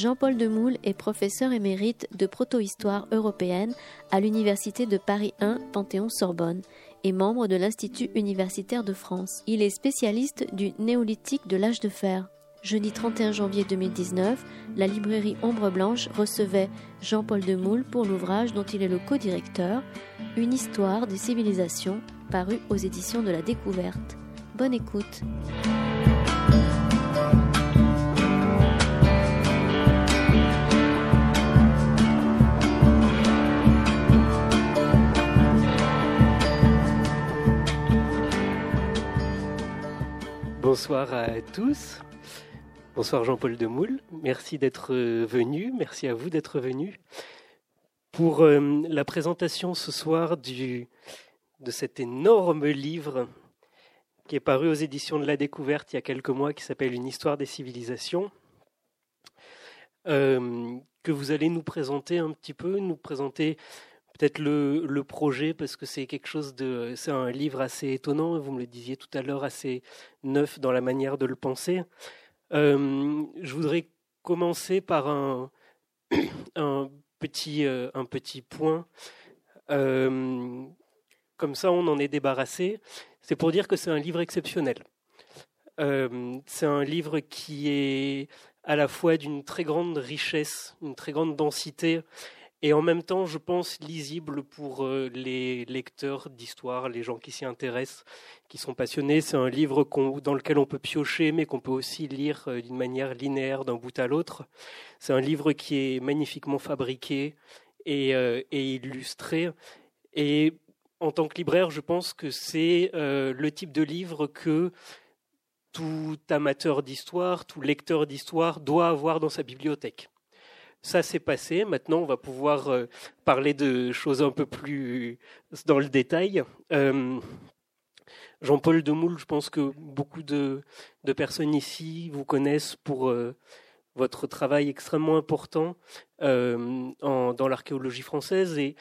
Jean-Paul Demoule est professeur émérite de protohistoire européenne à l'Université de Paris 1 Panthéon-Sorbonne et membre de l'Institut universitaire de France. Il est spécialiste du néolithique de l'âge de fer. Jeudi 31 janvier 2019, la librairie Ombre Blanche recevait Jean-Paul Demoule pour l'ouvrage dont il est le co-directeur, Une histoire des civilisations, paru aux éditions de la Découverte. Bonne écoute. Bonsoir à tous. Bonsoir Jean-Paul Demoule. Merci d'être venu. Merci à vous d'être venu pour euh, la présentation ce soir de cet énorme livre qui est paru aux éditions de la Découverte il y a quelques mois, qui s'appelle Une histoire des civilisations, euh, que vous allez nous présenter un petit peu, nous présenter peut-être le, projet parce que c'est quelque chose de, c'est un livre assez étonnant. Vous me le disiez tout à l'heure, assez neuf dans la manière de le penser. Euh, je voudrais commencer par un, petit, euh, un petit point. Euh, comme ça, on en est débarrassé. C'est pour dire que c'est un livre exceptionnel. c'est un livre qui est à la fois d'une très grande richesse, une très grande densité et en même temps, je pense, lisible pour euh, les lecteurs d'histoire, les gens qui s'y intéressent, qui sont passionnés. C'est un livre dans lequel on peut piocher, mais qu'on peut aussi lire euh, d'une manière linéaire d'un bout à l'autre. C'est un livre qui est magnifiquement fabriqué et, euh, et, illustré. Et en tant que libraire, je pense que c'est le type de livre que tout amateur d'histoire, tout lecteur d'histoire doit avoir dans sa bibliothèque. Ça s'est passé. Maintenant, on va pouvoir euh, parler de choses un peu plus dans le détail. Euh, Jean-Paul Demoule, je pense que beaucoup de, personnes ici vous connaissent pour euh, votre travail extrêmement important dans l'archéologie française et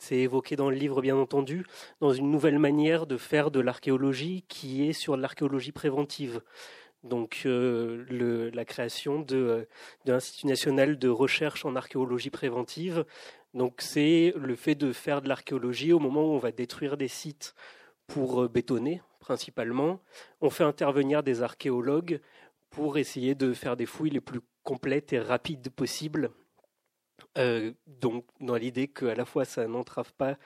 c'est évoqué dans le livre, bien entendu, dans une nouvelle manière de faire de l'archéologie qui est sur l'archéologie préventive donc euh, la création de, euh, de l'Institut national de recherche en archéologie préventive. Donc c'est le fait de faire de l'archéologie au moment où on va détruire des sites pour euh, bétonner principalement. On fait intervenir des archéologues pour essayer de faire des fouilles les plus complètes et rapides possibles. donc dans l'idée qu'à la fois ça n'entrave pas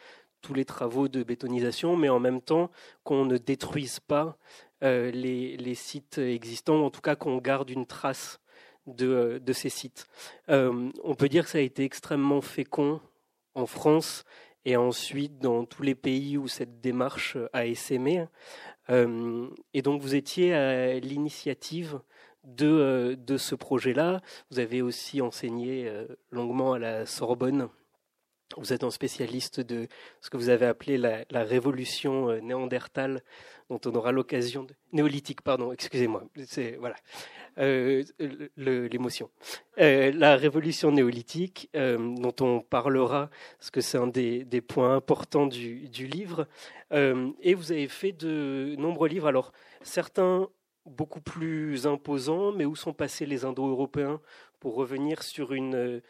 tous les travaux de bétonisation, mais en même temps qu'on ne détruise pas euh, les, sites existants, en tout cas qu'on garde une trace de, ces sites. Euh, on peut dire que ça a été extrêmement fécond en France et ensuite dans tous les pays où cette démarche a essaimé. Euh, et donc vous étiez à l'initiative de ce projet-là. Vous avez aussi enseigné longuement à la Sorbonne vous êtes un spécialiste de ce que vous avez appelé la, révolution euh, néandertale, dont on aura l'occasion de néolithique, pardon, excusez-moi, c'est voilà euh, l'émotion. Euh, la révolution néolithique, dont on parlera, parce que c'est un des, points importants du, du livre. et vous avez fait de nombreux livres. Alors certains beaucoup plus imposants, mais où sont passés les Indo-Européens pour revenir sur une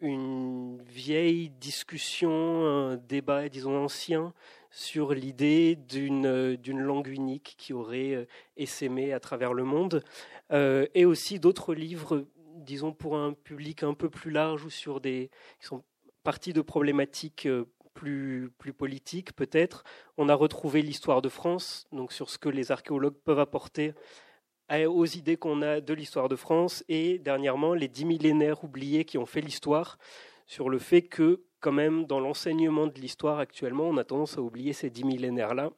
une vieille discussion, un débat, disons ancien, sur l'idée d'une, d'une langue unique qui aurait euh, essaimé à travers le monde, euh, et aussi d'autres livres, disons pour un public un peu plus large ou sur des qui sont partis de problématiques euh, plus, plus politiques peut-être. On a retrouvé l'histoire de France, donc sur ce que les archéologues peuvent apporter aux idées qu'on a de l'histoire de France et dernièrement les dix millénaires oubliés qui ont fait l'histoire sur le fait que quand même dans l'enseignement de l'histoire actuellement on a tendance à oublier ces dix millénaires-là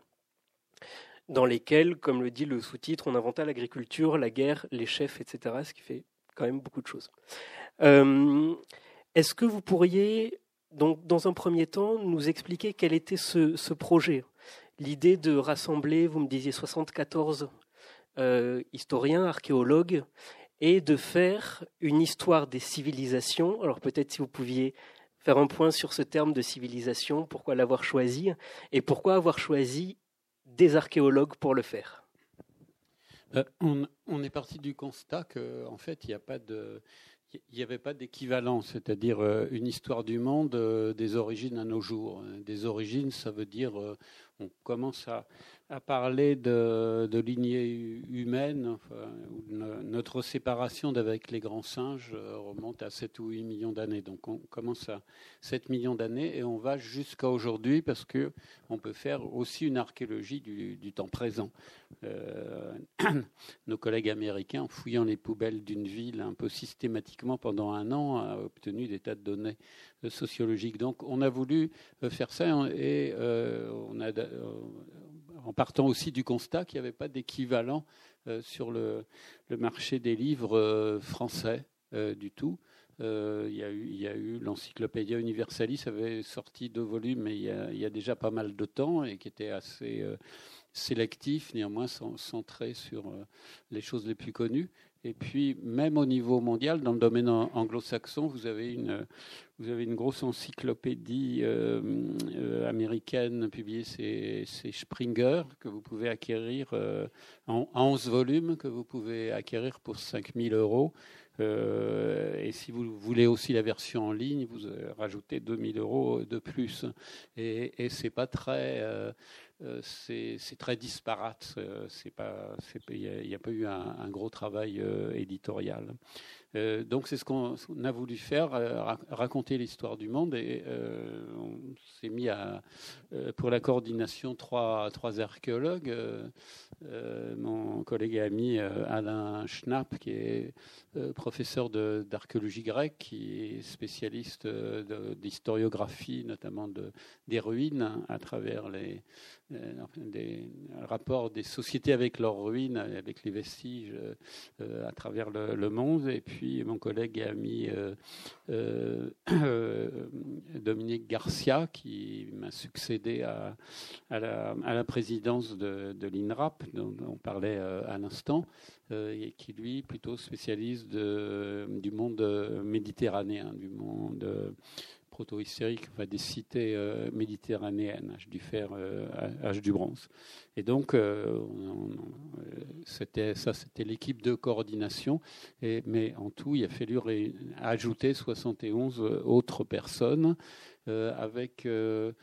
dans lesquels, comme le dit le sous-titre, on inventa l'agriculture, la guerre, les chefs, etc., ce qui fait quand même beaucoup de choses. Euh, est-ce que vous pourriez, donc, dans un premier temps, nous expliquer quel était ce, ce projet? L'idée de rassembler, vous me disiez 74 euh, historien, archéologue, et de faire une histoire des civilisations. Alors peut-être si vous pouviez faire un point sur ce terme de civilisation, pourquoi l'avoir choisi, et pourquoi avoir choisi des archéologues pour le faire? on, on, est parti du constat qu'en en fait, il n'y avait pas d'équivalent, c'est-à-dire euh, une histoire du monde euh, des origines à nos jours. Des origines, ça veut dire euh, on commence à, à parler de, de lignée humaine. notre séparation d'avec les grands singes euh, remonte à 7 ou 8 millions d'années. Donc on commence à 7 millions d'années et on va jusqu'à aujourd'hui parce que on peut faire aussi une archéologie du, temps présent. Euh, nos collègues américains, en fouillant les poubelles d'une ville un peu systématiquement pendant un an, ont obtenu des tas de données sociologiques. Donc on a voulu faire ça et euh, on a en partant aussi du constat qu'il n'y avait pas d'équivalent euh, sur le, marché des livres euh, français euh, du tout. il y a eu, l'Encyclopédia Universalis, avait sorti deux volumes, mais il y, a, déjà pas mal de temps et qui était assez sélectif, néanmoins centré sur les choses les plus connues. Et puis, même au niveau mondial, dans le domaine anglo-saxon, vous avez une, vous avez une grosse encyclopédie euh, euh, américaine publiée, c'est, Springer, que vous pouvez acquérir euh, en, 11 volumes, que vous pouvez acquérir pour 5000 euros. et si vous voulez aussi la version en ligne, vous rajoutez 2000 euros de plus. Et, c'est pas très c'est très disparate. Il n'y a, pas eu un, gros travail éditorial. Euh, donc c'est ce qu'on a voulu faire, raconter l'histoire du monde et on s'est mis à, pour la coordination trois, trois archéologues. mon collègue et ami Alain Schnapp, qui est professeur d'archéologie grecque, qui est spécialiste d'historiographie, notamment de, des ruines à travers les, euh, des rapports des sociétés avec leurs ruines, avec les vestiges euh, à travers le, monde. Et puis mon collègue et ami euh, Dominique Garcia, qui m'a succédé à, la, présidence de, l'INRAP, dont on parlait à l'instant, et qui lui plutôt spécialiste du monde méditerranéen, du monde proto-historique, enfin, des cités euh, méditerranéennes, âge du fer, euh, âge du bronze. Et donc, euh, c'était ça, c'était l'équipe de coordination. Mais en tout, il a fallu ajouter 71 autres personnes avec le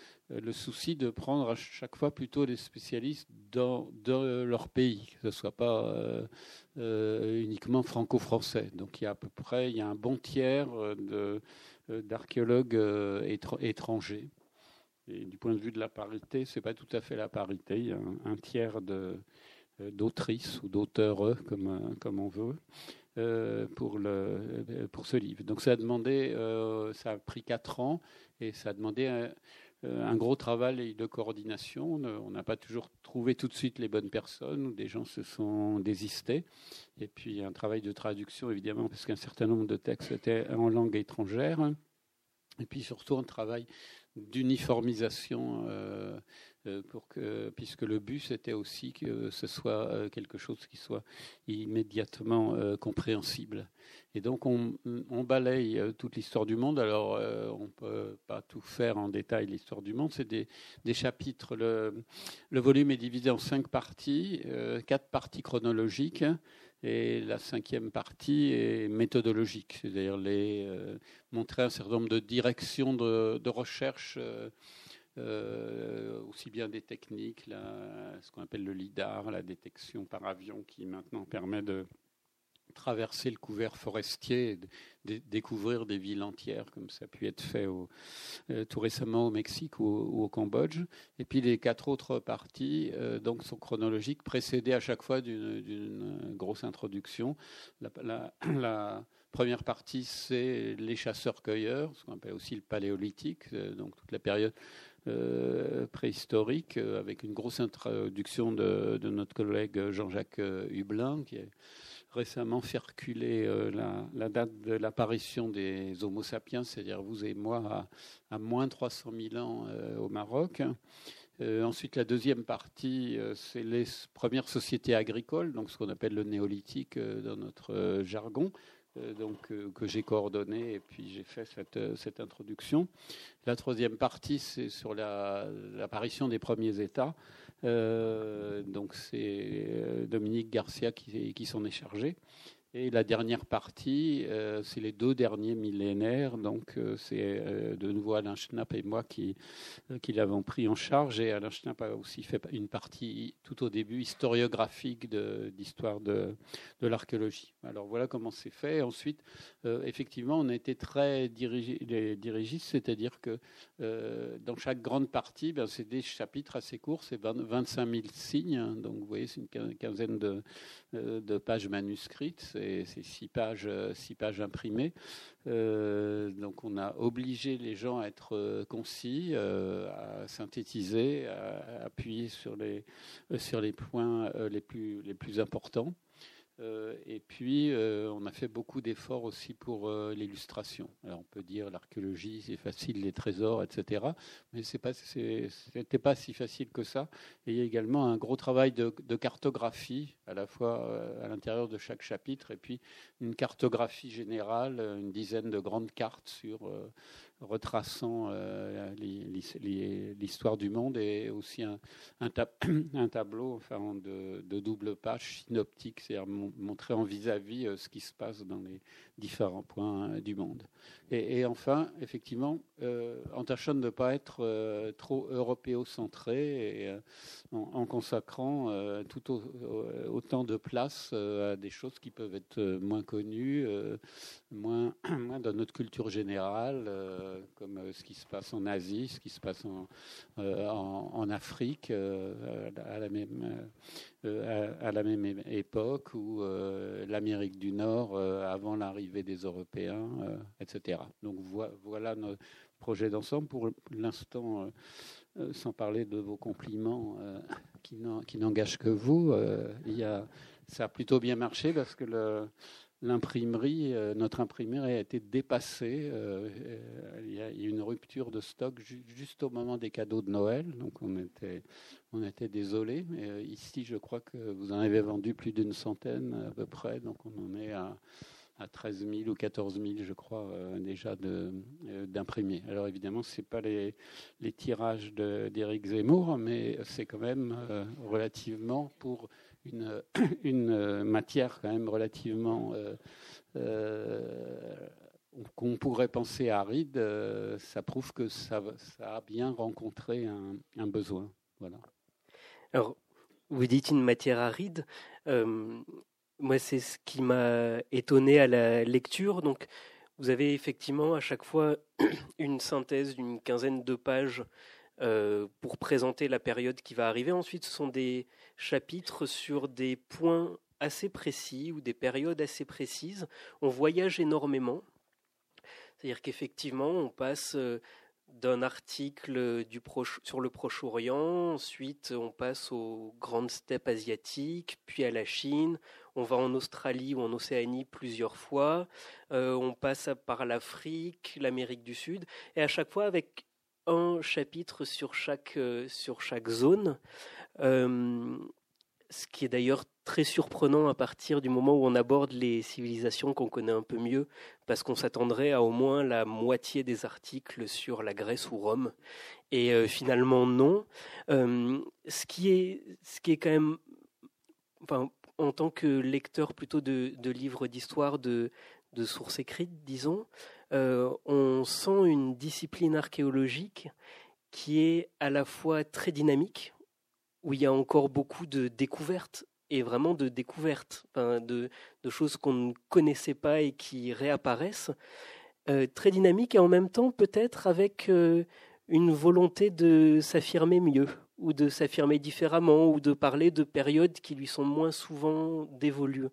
souci de prendre à chaque fois plutôt des spécialistes dans, dans leur pays, que ce ne soit pas uniquement franco-français. Donc il y a à peu près il y a un bon tiers de euh, d'archéologues euh, étrangers. Et du point de vue de la parité, c'est pas tout à fait la parité. Il y a un, tiers de, euh, d'autrices ou d'auteurs, comme, comme on veut, pour, le, pour ce livre. Donc ça a demandé, ça a pris quatre ans et ça a demandé un, gros travail de coordination. On n'a pas toujours trouvé tout de suite les bonnes personnes, des gens se sont désistés. Et puis un travail de traduction, évidemment, parce qu'un certain nombre de textes étaient en langue étrangère. Et puis surtout un travail d'uniformisation, euh, euh, que, puisque le but c'était aussi que ce soit euh, quelque chose qui soit immédiatement compréhensible. Et donc on, balaye toute l'histoire du monde. Alors on ne peut pas tout faire en détail l'histoire du monde. C'est des, chapitres. Le, volume est divisé en cinq parties, quatre parties chronologiques. Et la cinquième partie est méthodologique, c'est-à-dire les, euh, montrer un certain nombre de directions de, recherche, euh, euh, aussi bien des techniques, ce qu'on appelle le LIDAR, la détection par avion, qui maintenant permet de traverser le couvert forestier et découvrir des villes entières, comme ça a pu être fait euh, tout récemment au Mexique ou, au Cambodge. Et puis les quatre autres parties euh, donc sont chronologiques, précédées à chaque fois d'une grosse introduction. La, première partie, c'est les chasseurs-cueilleurs, ce qu'on appelle aussi le paléolithique, donc toute la période préhistorique, avec une grosse introduction de, de notre collègue Jean-Jacques Hublin, qui est récemment fait reculer euh, la, date de l'apparition des Homo sapiens, c'est-à-dire vous et moi, à, moins 300 000 ans euh, au Maroc. Euh, ensuite, la deuxième partie, c'est les premières sociétés agricoles, donc ce qu'on appelle le néolithique dans notre jargon, donc, que j'ai coordonné et puis j'ai fait cette, cette, introduction. La troisième partie, c'est sur l'apparition des premiers États. donc c'est Dominique Garcia qui s'en est chargé. Et la dernière partie, euh, c'est les deux derniers millénaires. Donc, euh, c'est euh, de nouveau Alain Schnapp et moi qui, l'avons pris en charge. Et Alain Schnapp a aussi fait une partie tout au début historiographique d'histoire de, de, l'archéologie. Alors, voilà comment c'est fait. Ensuite, effectivement, on a été très dirigistes, c'est-à-dire que dans chaque grande partie, ben, c'est des chapitres assez courts, c'est 25 000 signes. Donc, vous voyez, c'est une quinzaine de, de pages manuscrites c'est six pages, euh, six pages imprimées. Euh, donc on a obligé les gens à être euh, concis, à synthétiser, à, appuyer sur les, sur les points les plus, les plus importants. Euh, et puis, euh, on a fait beaucoup d'efforts aussi pour euh, l'illustration. Alors, on peut dire l'archéologie, c'est facile, les trésors, etc. Mais ce n'était pas si facile que ça. Il y a également un gros travail de cartographie, à la fois à l'intérieur de chaque chapitre, et puis une cartographie générale, une dizaine de grandes cartes sur retraçant euh, l'histoire du monde et aussi un, tableau enfin, de, double page synoptique, c'est-à-dire montrer en vis-à-vis euh, ce qui se passe dans les différents points euh, du monde. Et, enfin, effectivement, en tâchant de ne pas être trop européocentré et en, consacrant tout autant de place à des choses qui peuvent être moins connues, moins, dans notre culture générale euh, comme euh, ce qui se passe en Asie, ce qui se passe en, euh, en, Afrique à, la même, à, la même époque, ou l'Amérique du Nord avant l'arrivée des Européens, etc. Donc voilà notre projet d'ensemble. Pour l'instant, sans parler de vos compliments qui n'engagent que vous, il y a, ça a plutôt bien marché parce que l'imprimerie, euh, notre imprimerie a été dépassée. Euh, il y a eu une rupture de stock juste au moment des cadeaux de Noël, donc on était, on était désolé. Mais euh, ici, je crois que vous en avez vendu plus d'une centaine à peu près, donc on en est à, à 13 000 ou 14 000, je crois, déjà d'imprimés. Alors évidemment, ce n'est pas les, tirages d'Éric Zemmour, mais c'est quand même relativement pour une, euh, matière quand même relativement euh, euh, qu'on pourrait penser aride, ça prouve que ça, ça a bien rencontré un, un, besoin. Voilà. Alors, vous dites une matière aride. moi, c'est ce qui m'a étonné à la lecture. Donc, vous avez effectivement à chaque fois une synthèse d'une quinzaine de pages euh, pour présenter la période qui va arriver. Ensuite, ce sont des chapitres sur des points assez précis ou des périodes assez précises. On voyage énormément. C'est-à-dire qu'effectivement, on passe euh, d'un article sur le Proche-Orient, ensuite on passe aux grandes steppes asiatiques, puis à la Chine, on va en Australie ou en Océanie plusieurs fois, euh, on passe par l'Afrique, l'Amérique du Sud, et à chaque fois avec un chapitre sur chaque, euh, sur chaque zone, euh, ce qui est d'ailleurs très surprenant à partir du moment où on aborde les civilisations qu'on connaît un peu mieux, parce qu'on s'attendrait à au moins la moitié des articles sur la Grèce ou Rome, et euh, finalement non. ce, qui est, ce qui est quand même, enfin, en tant que lecteur plutôt de, livres d'histoire, de, de sources écrites, disons, euh, on sent une discipline archéologique qui est à la fois très dynamique, où il y a encore beaucoup de découvertes, et vraiment de découvertes, de, choses qu'on ne connaissait pas et qui réapparaissent, euh, très dynamique et en même temps peut-être avec euh, une volonté de s'affirmer mieux, ou de s'affirmer différemment, ou de parler de périodes qui lui sont moins souvent dévolues.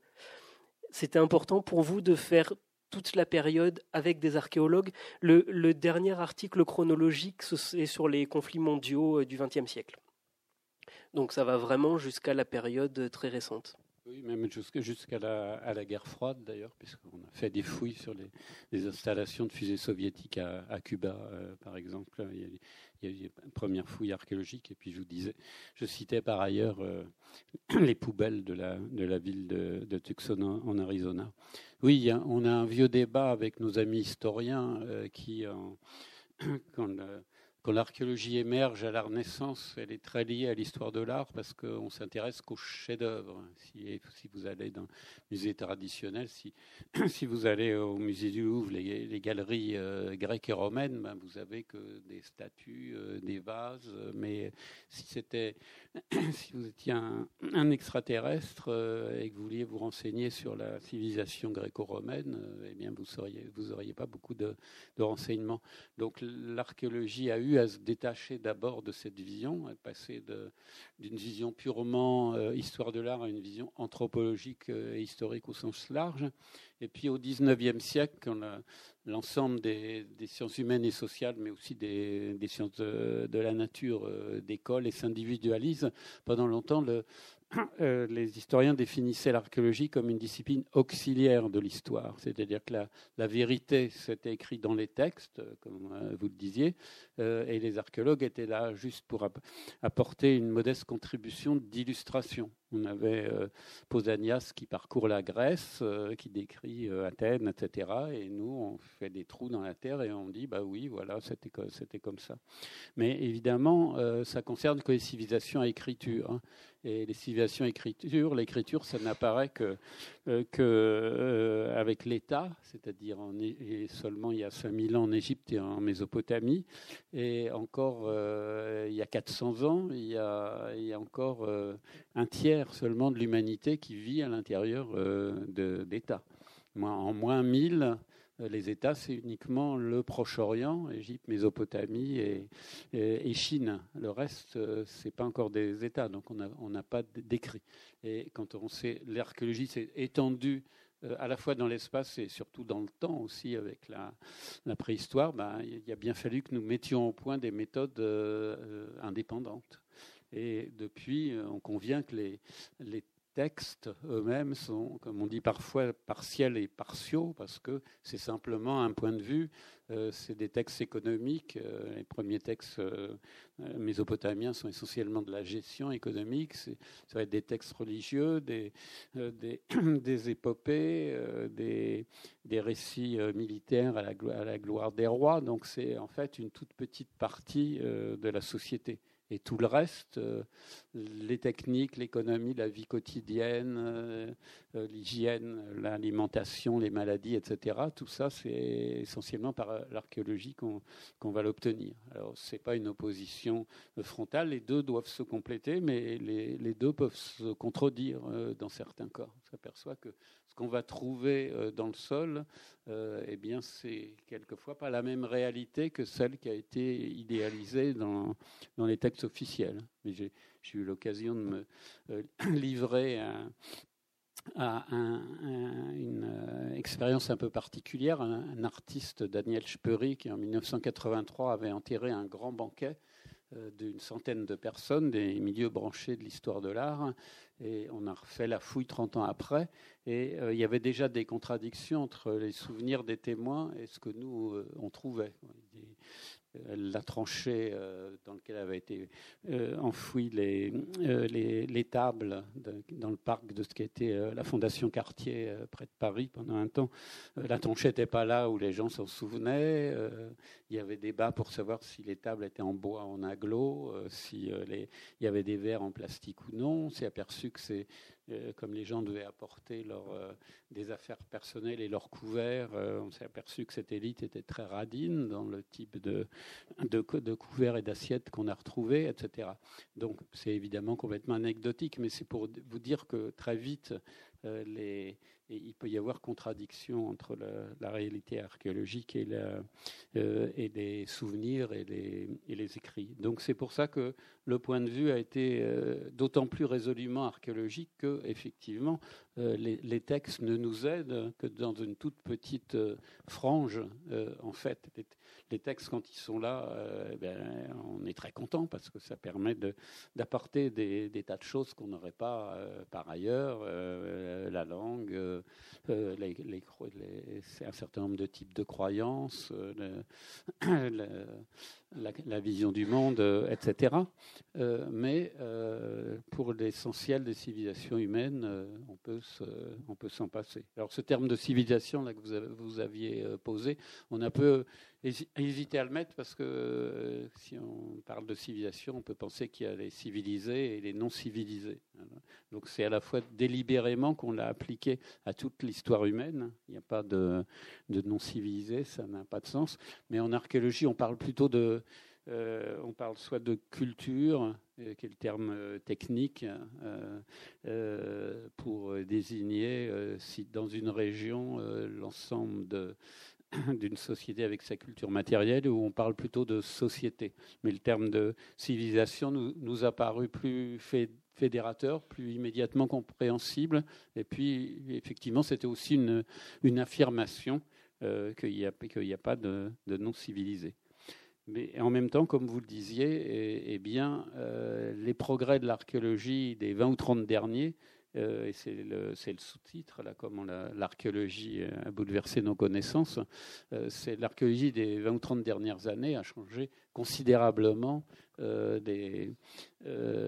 C'était important pour vous de faire toute la période avec des archéologues. Le, dernier article chronologique, c'est sur les conflits mondiaux euh, du XXe siècle. Donc ça va vraiment jusqu'à la période très récente. Oui, même jusqu'à la, guerre froide d'ailleurs, puisqu'on a fait des fouilles sur les, installations de fusées soviétiques à, Cuba, euh, par exemple. Il y, a, a, une première fouille archéologique, et puis je vous disais, je citais par ailleurs euh, les poubelles de la, ville de, de Tucson en, Arizona. Oui, on a un vieux débat avec nos amis historiens euh, qui, quand quand l'archéologie émerge à la Renaissance, elle est très liée à l'histoire de l'art parce qu'on s'intéresse qu'aux chefs-d'œuvre. Si, vous allez dans le musée traditionnel, si, vous allez au musée du Louvre, les, galeries euh, grecques et romaines, ben vous avez que des statues, euh, des vases. Mais si c'était, si vous étiez un, un extraterrestre euh, et que vous vouliez vous renseigner sur la civilisation gréco-romaine, eh bien vous n'auriez vous pas beaucoup de, de renseignements. Donc l'archéologie a eu à se détacher d'abord de cette vision, à passer d'une vision purement euh, histoire de l'art à une vision anthropologique euh, et historique au sens large. Et puis au XIXe siècle, quand l'ensemble des, sciences humaines et sociales, mais aussi des, sciences de, la nature, euh, décolle et s'individualise, pendant longtemps, le, euh, les historiens définissaient l'archéologie comme une discipline auxiliaire de l'histoire, c'est-à-dire que la, vérité s'était écrite dans les textes, comme euh, vous le disiez, euh, et les archéologues étaient là juste pour apporter une modeste contribution d'illustration. On avait Pausanias qui parcourt la Grèce, qui décrit Athènes, etc. Et nous, on fait des trous dans la terre et on dit, bah oui, voilà, c'était comme ça. Mais évidemment, ça concerne que les civilisations à écriture. Hein et les civilisations écriture. L'écriture, ça n'apparaît que, euh, euh, avec l'État, c'est-à-dire seulement il y a 5000 ans en Égypte et en Mésopotamie, et encore euh, il y a 400 ans, il y a encore un tiers seulement de l'humanité qui vit à l'intérieur d'États. En moins 1000, euh, les États, c'est uniquement le Proche-Orient, Égypte, Mésopotamie et, Chine. Le reste, euh, c'est pas encore des États, donc on n'a pas d'écrit. Et quand on sait, l'archéologie s'est étendue euh, à la fois dans l'espace et surtout dans le temps aussi avec la, préhistoire, ben, il a bien fallu que nous mettions au point des méthodes indépendantes. Et depuis, on convient que les, textes eux-mêmes sont, comme on dit parfois, partiels et partiaux, parce que c'est simplement un point de vue. Euh, c'est des textes économiques. Euh, les premiers textes euh, mésopotamiens sont essentiellement de la gestion économique. Ça va être des textes religieux, des, épopées, des, des, récits militaires à la, à la gloire des rois. Donc c'est en fait une toute petite partie de la société. Et tout le reste, euh, les techniques, l'économie, la vie quotidienne, euh, euh, l'hygiène, l'alimentation, les maladies, etc., tout ça, c'est essentiellement par l'archéologie qu'on va l'obtenir. Alors, ce n'est pas une opposition frontale, les deux doivent se compléter, mais les, les deux peuvent se contredire dans certains cas. On s'aperçoit que ce qu'on va trouver euh, dans le sol, euh, eh bien, c'est quelquefois pas la même réalité que celle qui a été idéalisée dans, les textes officiels. Mais j'ai eu l'occasion de me euh, livrer à, une expérience un peu particulière. Un, artiste, Daniel Speury, qui en 1983 avait enterré un grand banquet d'une centaine de personnes des milieux branchés de l'histoire de l'art et on a refait la fouille 30 ans après. Et euh, il y avait déjà des contradictions entre les souvenirs des témoins et ce que nous, euh, on trouvait la tranchée euh, dans laquelle avaient été euh, enfouies les, euh, les, tables dans le parc de ce qui était la Fondation Cartier près de Paris pendant un temps. la tranchée n'était pas là où les gens s'en souvenaient. il y avait débat pour savoir si les tables étaient en bois en aglo, si il y avait des verres en plastique ou non. On s'est aperçu que c'est euh, comme les gens devaient apporter leur, euh, des affaires personnelles et leurs couverts, euh, on s'est aperçu que cette élite était très radine dans le type de, de, de couverts et d'assiettes qu'on a retrouvés, etc. Donc c'est évidemment complètement anecdotique, mais c'est pour vous dire que très vite, les, il peut y avoir contradiction entre la, réalité archéologique et, et, les souvenirs et les, et les écrits. Donc c'est pour ça que le point de vue a été d'autant plus résolument archéologique que effectivement, euh, les, textes ne nous aident que dans une toute petite euh, frange. Euh, en fait, les, textes, quand ils sont là, ben, on est très content parce que ça permet d'apporter des, tas de choses qu'on n'aurait pas par ailleurs. la langue, un certain nombre de types de croyances, la, vision du monde, etc. mais pour l'essentiel des civilisations humaines, on peut s'en passer. Alors ce terme de civilisation là que vous, aviez euh, posé, on a peu hésité à le mettre parce que euh, si on parle de civilisation, on peut penser qu'il y a les civilisés et les non civilisés. Donc c'est à la fois délibérément qu'on l'a appliqué à toute l'histoire humaine. Il n'y a pas de, non civilisés, ça n'a pas de sens. Mais en archéologie, on parle plutôt de, euh, on parle soit de culture, euh, qui est le terme technique, pour désigner si dans une région l'ensemble d'une société avec sa culture matérielle, où on parle plutôt de société. Mais le terme de civilisation nous, a paru plus fédérateur, plus immédiatement compréhensible. Et puis, effectivement, c'était aussi une, une affirmation euh, qu'il n'y a, a, pas de, non civilisé. Mais en même temps, comme vous le disiez, eh, eh bien, euh, les progrès de l'archéologie des 20 ou 30 derniers et c'est le, sous-titre, là, comment l'archéologie a bouleversé nos connaissances. Euh, c'est l'archéologie des 20 ou 30 dernières années a changé considérablement euh,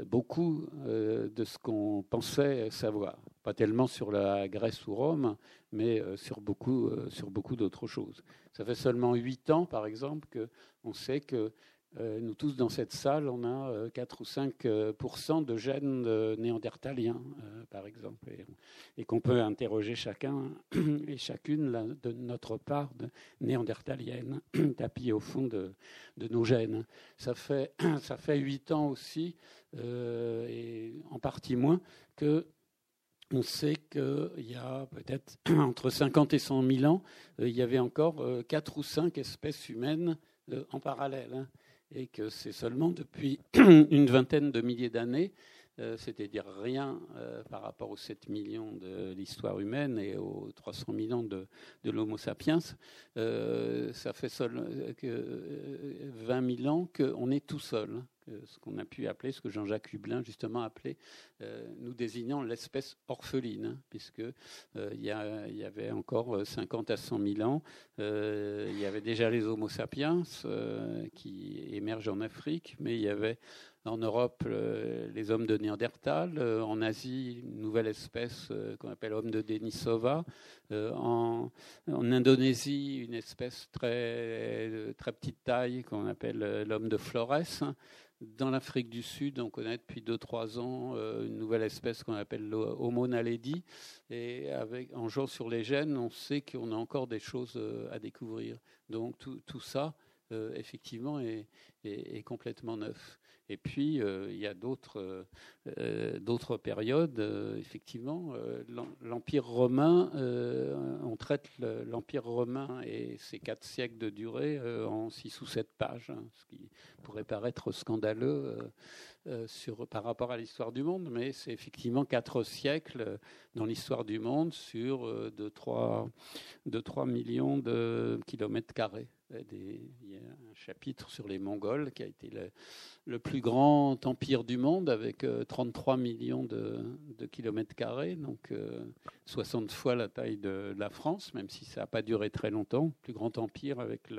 beaucoup de ce qu'on pensait savoir. Pas tellement sur la Grèce ou Rome, mais sur beaucoup, sur beaucoup d'autres choses. Ça fait seulement 8 ans, par exemple, qu'on sait que euh, nous tous dans cette salle, on a 4 euh, ou 5% euh, de gènes néandertaliens, par exemple, et, qu'on peut interroger chacun et chacune de notre part de néandertalienne, tapis au fond de, nos gènes. Ça fait, ça fait 8 ans aussi, et en partie moins, que on sait qu'il y a peut-être entre 50 et 100 000 ans, il y avait encore 4 ou 5 espèces humaines en parallèle. Et que c'est seulement depuis une vingtaine de milliers d'années, euh, c'est-à-dire rien euh, par rapport aux 7 millions de l'histoire humaine et aux 300 millions de, de l'Homo sapiens, euh, ça fait seul, que 20 000 ans qu'on est tout seul. Ce qu'on a pu appeler, ce que Jean-Jacques Hublin justement appelait, euh, nous désignant l'espèce orpheline, hein, puisque euh, il, y avait encore 50 à 100 000 ans, euh, il y avait déjà les Homo sapiens qui émergent en Afrique, mais il y avait en Europe les hommes de Néandertal, en Asie une nouvelle espèce qu'on appelle homme de Denisova, en, en, Indonésie une espèce très très petite taille qu'on appelle l'homme de Flores. Dans l'Afrique du Sud, on connaît depuis 2-3 ans euh, une nouvelle espèce qu'on appelle l'Homo naledi. Et avec, en jouant sur les gènes, on sait qu'on a encore des choses euh, à découvrir. Donc tout, tout ça, euh, effectivement, est, est, complètement neuf. Et puis, euh, il y a d'autres euh, d'autres périodes. effectivement, l'Empire romain, on traite l'Empire romain et ses quatre siècles de durée en six ou sept pages, hein, ce qui pourrait paraître scandaleux sur, par rapport à l'histoire du monde, mais c'est effectivement quatre siècles dans l'histoire du monde sur de 3, de 3 millions de kilomètres carrés il y a un chapitre sur les Mongols qui a été le, plus grand empire du monde avec 33 euh, millions de, kilomètres carrés, donc 60 euh, fois la taille de, la France, même si ça n'a pas duré très longtemps. Plus grand empire avec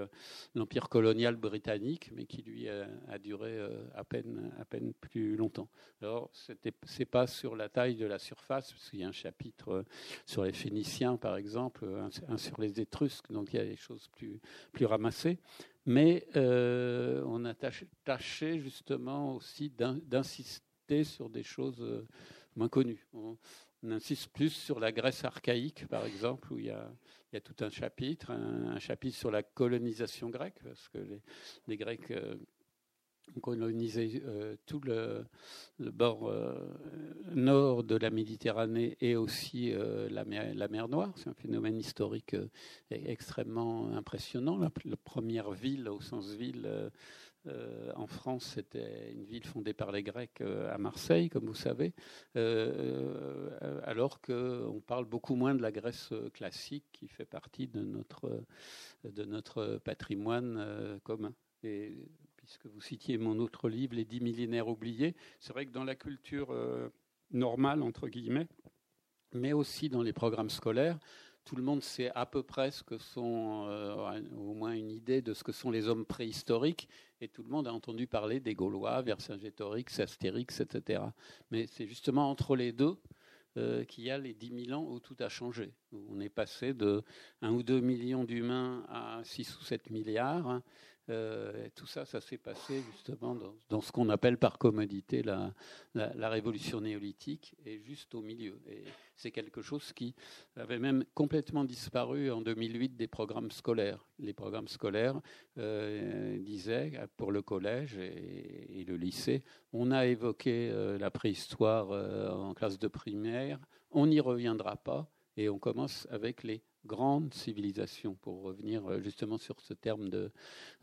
l'empire colonial britannique, mais qui lui a, duré euh, à peine, à peine plus longtemps. Alors, ce n'est pas sur la taille de la surface, parce qu'il y a un chapitre sur les Phéniciens, par exemple, un, sur les Étrusques, donc il y a des choses plus, plus ramassées mais euh, on a tâché, justement aussi d'insister sur des choses euh, moins connues. On, insiste plus sur la Grèce archaïque, par exemple, où il y a, tout un chapitre, un, chapitre sur la colonisation grecque, parce que les, Grecs euh, colonisé euh, tout le, bord euh, nord de la Méditerranée et aussi euh, la, mer, Noire. C'est un phénomène historique extrêmement impressionnant. La, première ville, au sens ville, en France, c'était une ville fondée par les Grecs à Marseille, comme vous savez, alors qu'on parle beaucoup moins de la Grèce classique qui fait partie de notre, patrimoine commun. Puisque vous citiez mon autre livre, Les dix millénaires oubliés, c'est vrai que dans la culture euh, normale, entre guillemets, mais aussi dans les programmes scolaires, tout le monde sait à peu près ce que sont, euh, au moins une idée de ce que sont les hommes préhistoriques, et tout le monde a entendu parler des Gaulois, Vercingétorix, Astérix, etc. Mais c'est justement entre les deux qu'il y a les 10 000 ans où tout a changé. On est passé de 1 ou 2 millions d'humains à 6 ou 7 milliards. Euh, tout ça, ça s'est passé justement dans, ce qu'on appelle par commodité la, révolution néolithique, et juste au milieu. C'est quelque chose qui avait même complètement disparu en 2008 des programmes scolaires. Les programmes scolaires euh, disaient, pour le collège et, le lycée, on a évoqué euh, la préhistoire en classe de primaire, on n'y reviendra pas, et on commence avec les grande civilisation, pour revenir euh, justement sur ce terme euh,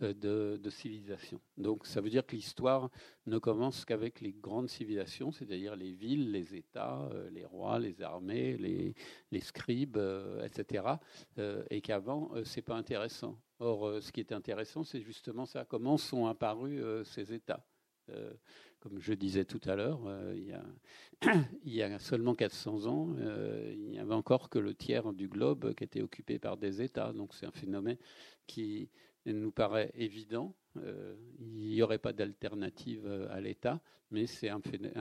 de, de, civilisation. Donc ça veut dire que l'histoire ne commence qu'avec les grandes civilisations, c'est-à-dire les villes, les États, euh, les rois, les armées, les, les scribes, etc. Et qu'avant, c'est pas intéressant. Or, ce qui est intéressant, c'est justement ça, comment sont apparus ces États comme je disais tout à l'heure, euh, il, y a, seulement 400 ans, euh, il n'y avait encore que le tiers du globe qui était occupé par des États. Donc c'est un phénomène qui nous paraît évident. Euh, il n'y aurait pas d'alternative à l'État, mais c'est un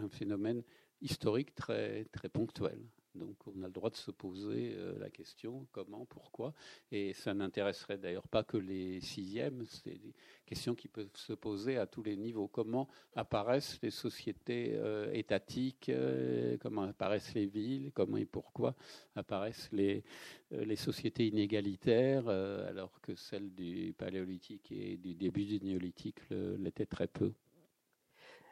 phénomène historique très, très ponctuel. Donc on a le droit de se poser euh, la question comment, pourquoi. Et ça n'intéresserait d'ailleurs pas que les sixièmes, c'est des questions qui peuvent se poser à tous les niveaux. Comment apparaissent les sociétés euh, étatiques, euh, comment apparaissent les villes, comment et pourquoi apparaissent les, sociétés inégalitaires, alors que celles du paléolithique et du début du néolithique l'étaient très peu.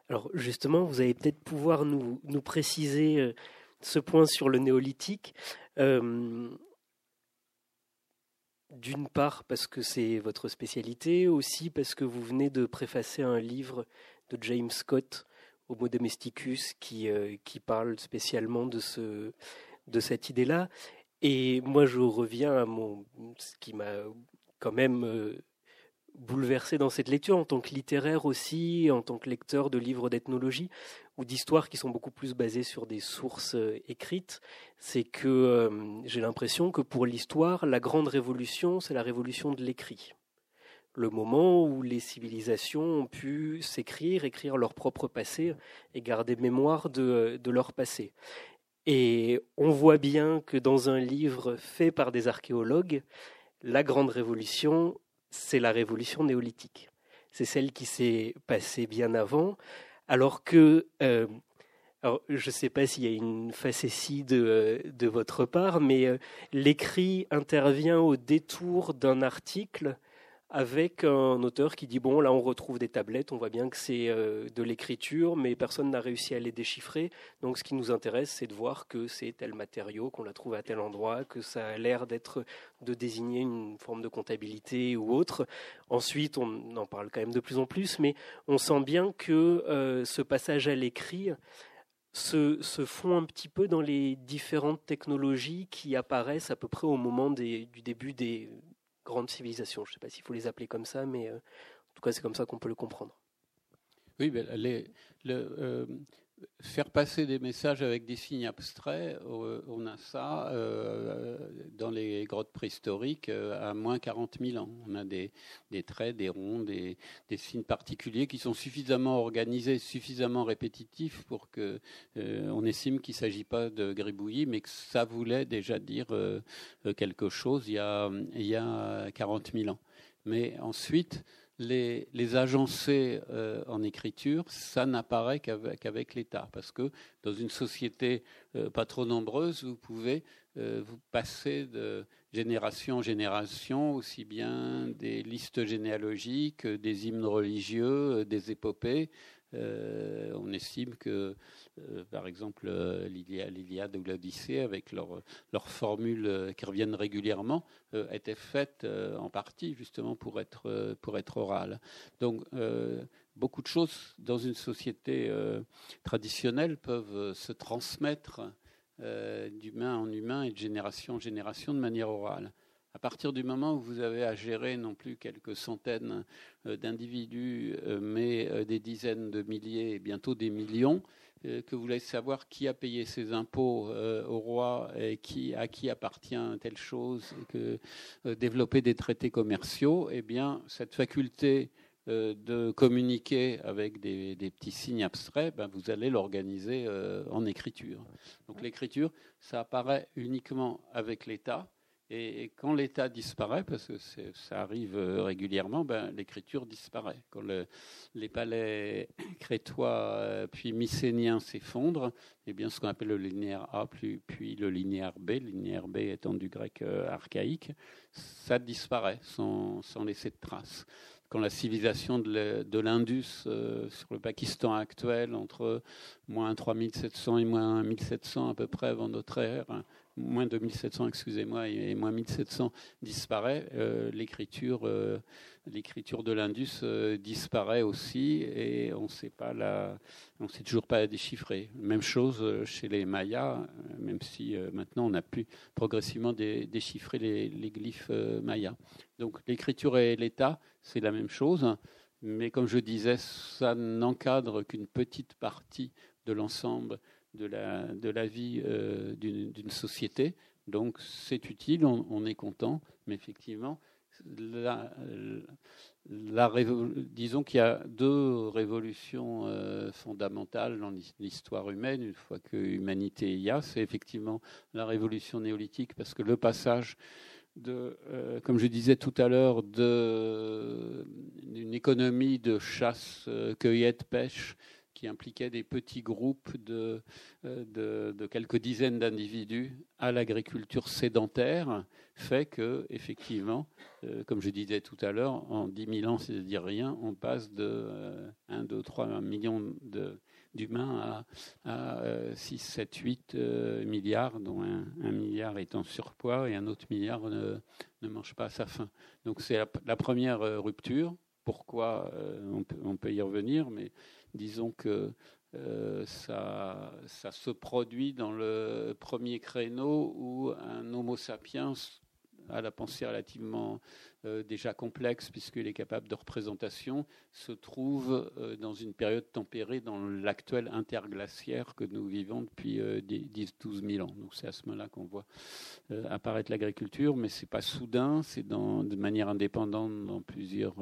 Alors justement, vous allez peut-être pouvoir nous préciser ce point sur le néolithique. Euh, d'une part parce que c'est votre spécialité, aussi parce que vous venez de préfacer un livre de James Scott, Homo Domesticus, qui, euh, parle spécialement de, ce, de cette idée-là. Et moi, je reviens à mon, ce qui m'a quand même euh, bouleversé dans cette lecture en tant que littéraire aussi, en tant que lecteur de livres d'ethnologie ou d'histoires qui sont beaucoup plus basées sur des sources euh, écrites, c'est que euh, j'ai l'impression que pour l'histoire, la grande révolution, c'est la révolution de l'écrit. Le moment où les civilisations ont pu s'écrire, écrire leur propre passé et garder mémoire de, de leur passé. Et on voit bien que dans un livre fait par des archéologues, la grande révolution, c'est la révolution néolithique. C'est celle qui s'est passée bien avant, alors que euh, je ne sais pas s'il y a une facétie de, de votre part, mais euh, l'écrit intervient au détour d'un article avec un auteur qui dit bon là on retrouve des tablettes, on voit bien que c'est euh, de l'écriture, mais personne n'a réussi à les déchiffrer. Donc ce qui nous intéresse, c'est de voir que c'est tel matériau, qu'on l'a trouvé à tel endroit, que ça a l'air d'être de désigner une forme de comptabilité ou autre. Ensuite, on en parle quand même de plus en plus, mais on sent bien que euh, ce passage à l'écrit se, se, fond un petit peu dans les différentes technologies qui apparaissent à peu près au moment du début des, grandes civilisations. Je ne sais pas s'il faut les appeler comme ça, mais euh, en tout cas, c'est comme ça qu'on peut le comprendre. Oui, mais les, le, euh, faire passer des messages avec des signes abstraits, euh, on a ça dans les grottes préhistoriques à moins 40 000 ans. On a des, des traits, des ronds, des, des, signes particuliers qui sont suffisamment organisés, suffisamment répétitifs pour que on estime qu'il ne s'agit pas de gribouillis, mais que ça voulait déjà dire quelque chose il y a, il y a 40 000 ans. Mais ensuite, les, les agencer euh, en écriture, ça n'apparaît qu'avec, l'État. Parce que dans une société euh, pas trop nombreuse, vous pouvez euh, vous passer de génération en génération, aussi bien des listes généalogiques, des hymnes religieux, des épopées. On estime que euh, par exemple euh, l'Iliade ou l'Odyssée, avec leurs leur formules euh, qui reviennent régulièrement, étaient faites en partie justement pour pour être orales. Donc, beaucoup de choses dans une société traditionnelle peuvent se transmettre d'humain en humain et de génération en génération de manière orale. À partir du moment où vous avez à gérer non plus quelques centaines d'individus, mais des dizaines de milliers et bientôt des millions, euh, que vous voulez savoir qui a payé ses impôts euh, au roi et qui, à qui appartient telle chose, que euh, développer des traités commerciaux, eh bien, cette faculté de communiquer avec des, petits signes abstraits, ben, vous allez l'organiser en écriture. Donc l'écriture, ça apparaît uniquement avec l'état, et, quand l'État disparaît, parce que ça arrive euh, régulièrement, ben, l'écriture disparaît. Quand les palais crétois euh, puis mycéniens s'effondrent, eh bien, ce qu'on appelle le linéaire A puis, le linéaire B, linéaire B étant du grec euh, archaïque, ça disparaît sans laisser de traces quand la civilisation de l'Indus sur le Pakistan actuel, entre moins 3700 et moins 1700 à peu près avant notre ère, moins 2700, excusez-moi, et moins 1700 disparaît, euh, l'écriture, euh, l'écriture de l'Indus euh, disparaît aussi et on sait pas sait toujours pas la déchiffrer. Même chose chez les Mayas, même si maintenant on a pu progressivement déchiffrer les, les glyphes mayas. Donc l'écriture et l'État, c'est la même chose, mais comme je disais, ça n'encadre qu'une petite partie de l'ensemble de la, de la vie euh, d'une société. Donc c'est utile, on, est content, mais effectivement, la, disons qu'il y a deux révolutions euh, fondamentales dans l'histoire humaine, une fois que l'humanité y a, c'est effectivement la révolution néolithique, parce que le passage de, euh, comme je disais tout à l'heure, d'une économie de chasse, cueillette, pêche, qui impliquait des petits groupes de, euh, de, quelques dizaines d'individus à l'agriculture sédentaire fait que, effectivement, euh, comme je disais tout à l'heure, en 10 000 ans, c'est-à-dire rien, on passe de 1, 2, 3 millions d'humains à, à 6, 7, 8 milliards, dont un, milliard est en surpoids et un autre milliard ne, ne mange pas à sa faim. Donc c'est la, première euh, rupture. Pourquoi on peut, on peut y revenir, mais disons que euh, ça, ça, se produit dans le premier créneau où un Homo sapiens a la pensée relativement euh, déjà complexe puisqu'il est capable de représentation, se trouve euh, dans une période tempérée dans l'actuel interglaciaire que nous vivons depuis 10-12 euh, 000 ans. Donc c'est à ce moment-là qu'on voit apparaître l'agriculture, mais c'est pas soudain, c'est de manière indépendante dans plusieurs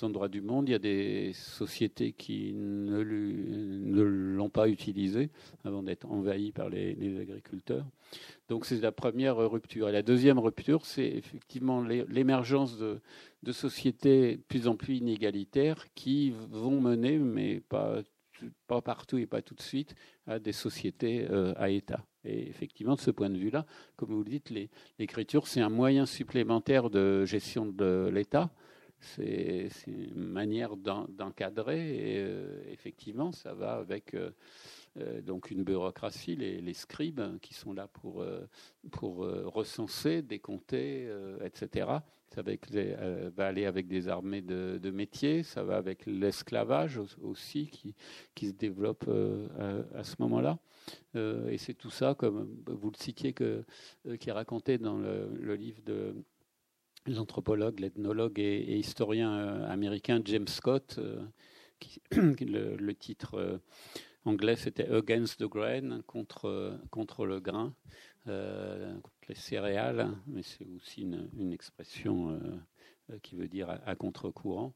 endroits du monde. Il y a des sociétés qui ne, l'ont pas utilisé avant d'être envahies par les, les agriculteurs. Donc c'est la première rupture. Et la deuxième rupture, c'est effectivement l'émergence de, sociétés de plus en plus inégalitaires qui vont mener, mais pas, pas partout et pas tout de suite, à des sociétés euh, à État. Et effectivement, de ce point de vue-là, comme vous le dites, l'écriture, c'est un moyen supplémentaire de gestion de l'État. C'est une manière d'encadrer et euh, effectivement, ça va avec euh, donc une bureaucratie, les, scribes qui sont là pour, pour recenser, décompter, etc. Ça va, euh, aller avec des armées de, métiers, ça va avec l'esclavage aussi qui, qui, se développe euh, à, ce moment-là. Euh, et c'est tout ça, comme vous le citiez, qui est raconté dans le, livre de l'anthropologue, l'ethnologue et, historien américain James Scott, qui, le, titre anglais c'était Against the Grain, contre, contre le grain les céréales, mais c'est aussi une, expression euh, euh, qui veut dire à, contre-courant,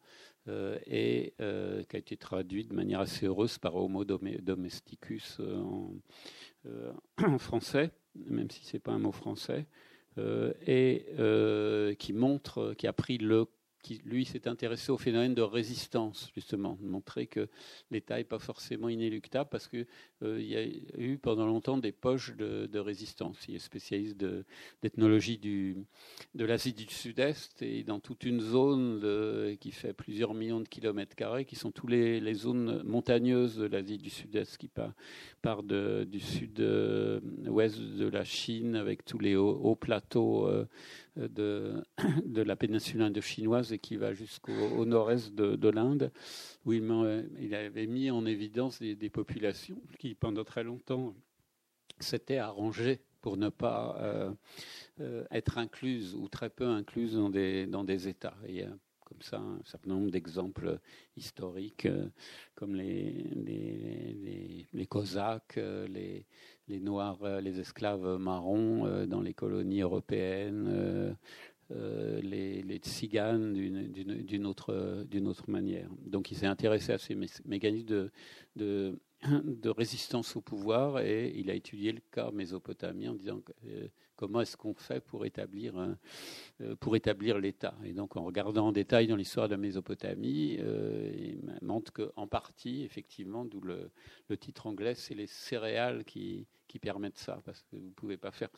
euh, et qui a été traduite de manière assez heureuse par Homo domesticus en, français, même si ce n'est pas un mot français, et qui montre, qui a pris le lui, s'est intéressé au phénomène de résistance, justement, de montrer que l'État n'est pas forcément inéluctable parce qu'il euh, y a eu pendant longtemps des poches de, résistance. Il est spécialiste d'ethnologie de l'Asie du Sud-Est et dans toute une zone qui fait plusieurs millions de kilomètres carrés, qui sont toutes les, zones montagneuses de l'Asie du Sud-Est, qui part, du sud-ouest de la Chine avec tous les hauts, plateaux. Euh, de, la péninsule indo-chinoise et qui va jusqu'au nord-est de, l'Inde, où il, avait mis en évidence des, populations qui, pendant très longtemps, s'étaient arrangées pour ne pas euh, euh, être incluses ou très peu incluses dans des, dans des États. y a comme ça un certain nombre d'exemples historiques, euh, comme les, les, les, les Cosaques, les, les Noirs, euh, les esclaves marrons euh, dans les colonies européennes, les, les tziganes d'une autre, manière. Donc il s'est intéressé à ces mécanismes de, résistance au pouvoir et il a étudié le cas Mésopotamie en disant comment est-ce qu'on fait pour établir, euh, l'État. Et donc, en regardant en détail dans l'histoire de la Mésopotamie, euh, il montre qu'en partie, effectivement, d'où le, titre anglais, c'est les céréales qui, qui permettent ça, parce que vous ne pouvez pas faire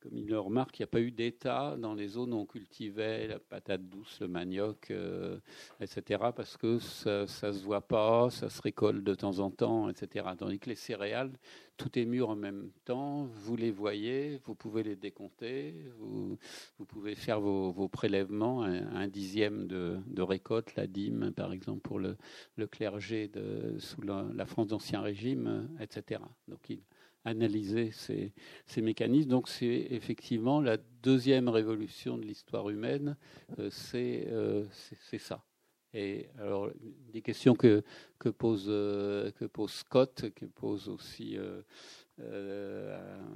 comme il le remarque, il n'y a pas eu d'État dans les zones où on cultivait la patate douce, le manioc, euh, etc., parce que ça ne se voit pas, ça se récolte de temps en temps, etc. Tandis que les céréales, tout est mûr en même temps, vous les voyez, vous pouvez les décompter, vous, vous pouvez faire vos, prélèvements, un, dixième de, récolte, la dîme, par exemple, pour le, le clergé de, sous la, la France d'Ancien Régime, etc. Donc il analyser ces, mécanismes. Donc c'est effectivement la deuxième révolution de l'histoire humaine, euh, euh, c'est ça. Et alors, des questions que, que, pose, euh, que pose Scott, que pose aussi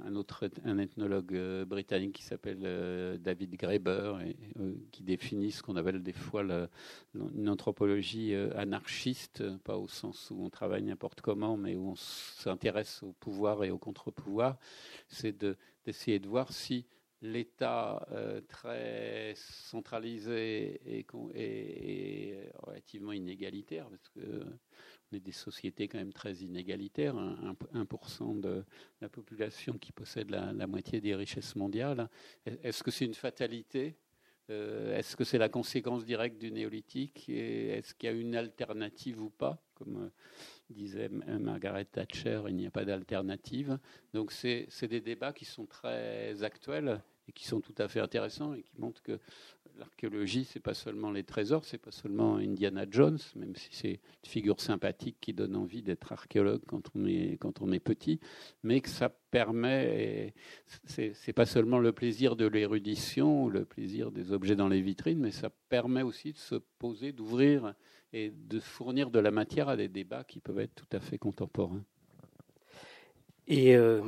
un autre un ethnologue euh, britannique qui s'appelle euh, David Graeber qui définit ce qu'on appelle des fois une anthropologie anarchiste, pas au sens où on travaille n'importe comment, mais où on s'intéresse au pouvoir et au contre-pouvoir, c'est d'essayer de, voir si l'État très centralisé et, relativement inégalitaire, parce que on des sociétés quand même très inégalitaires, 1%, de la population qui possède la, moitié des richesses mondiales. Est-ce que c'est une fatalité? Euh, Est-ce que c'est la conséquence directe du néolithique? Est-ce qu'il y a une alternative ou pas? Comme euh, disait Margaret Thatcher, il n'y a pas d'alternative. Donc c'est des débats qui sont très actuels et qui sont tout à fait intéressants et qui montrent que l'archéologie, c'est pas seulement les trésors, c'est pas seulement Indiana Jones, même si c'est une figure sympathique qui donne envie d'être archéologue quand on est quand on est petit, mais que ça permet, c'est pas seulement le plaisir de l'érudition, le plaisir des objets dans les vitrines, mais ça permet aussi de se poser, d'ouvrir et de fournir de la matière à des débats qui peuvent être tout à fait contemporains. Et euh,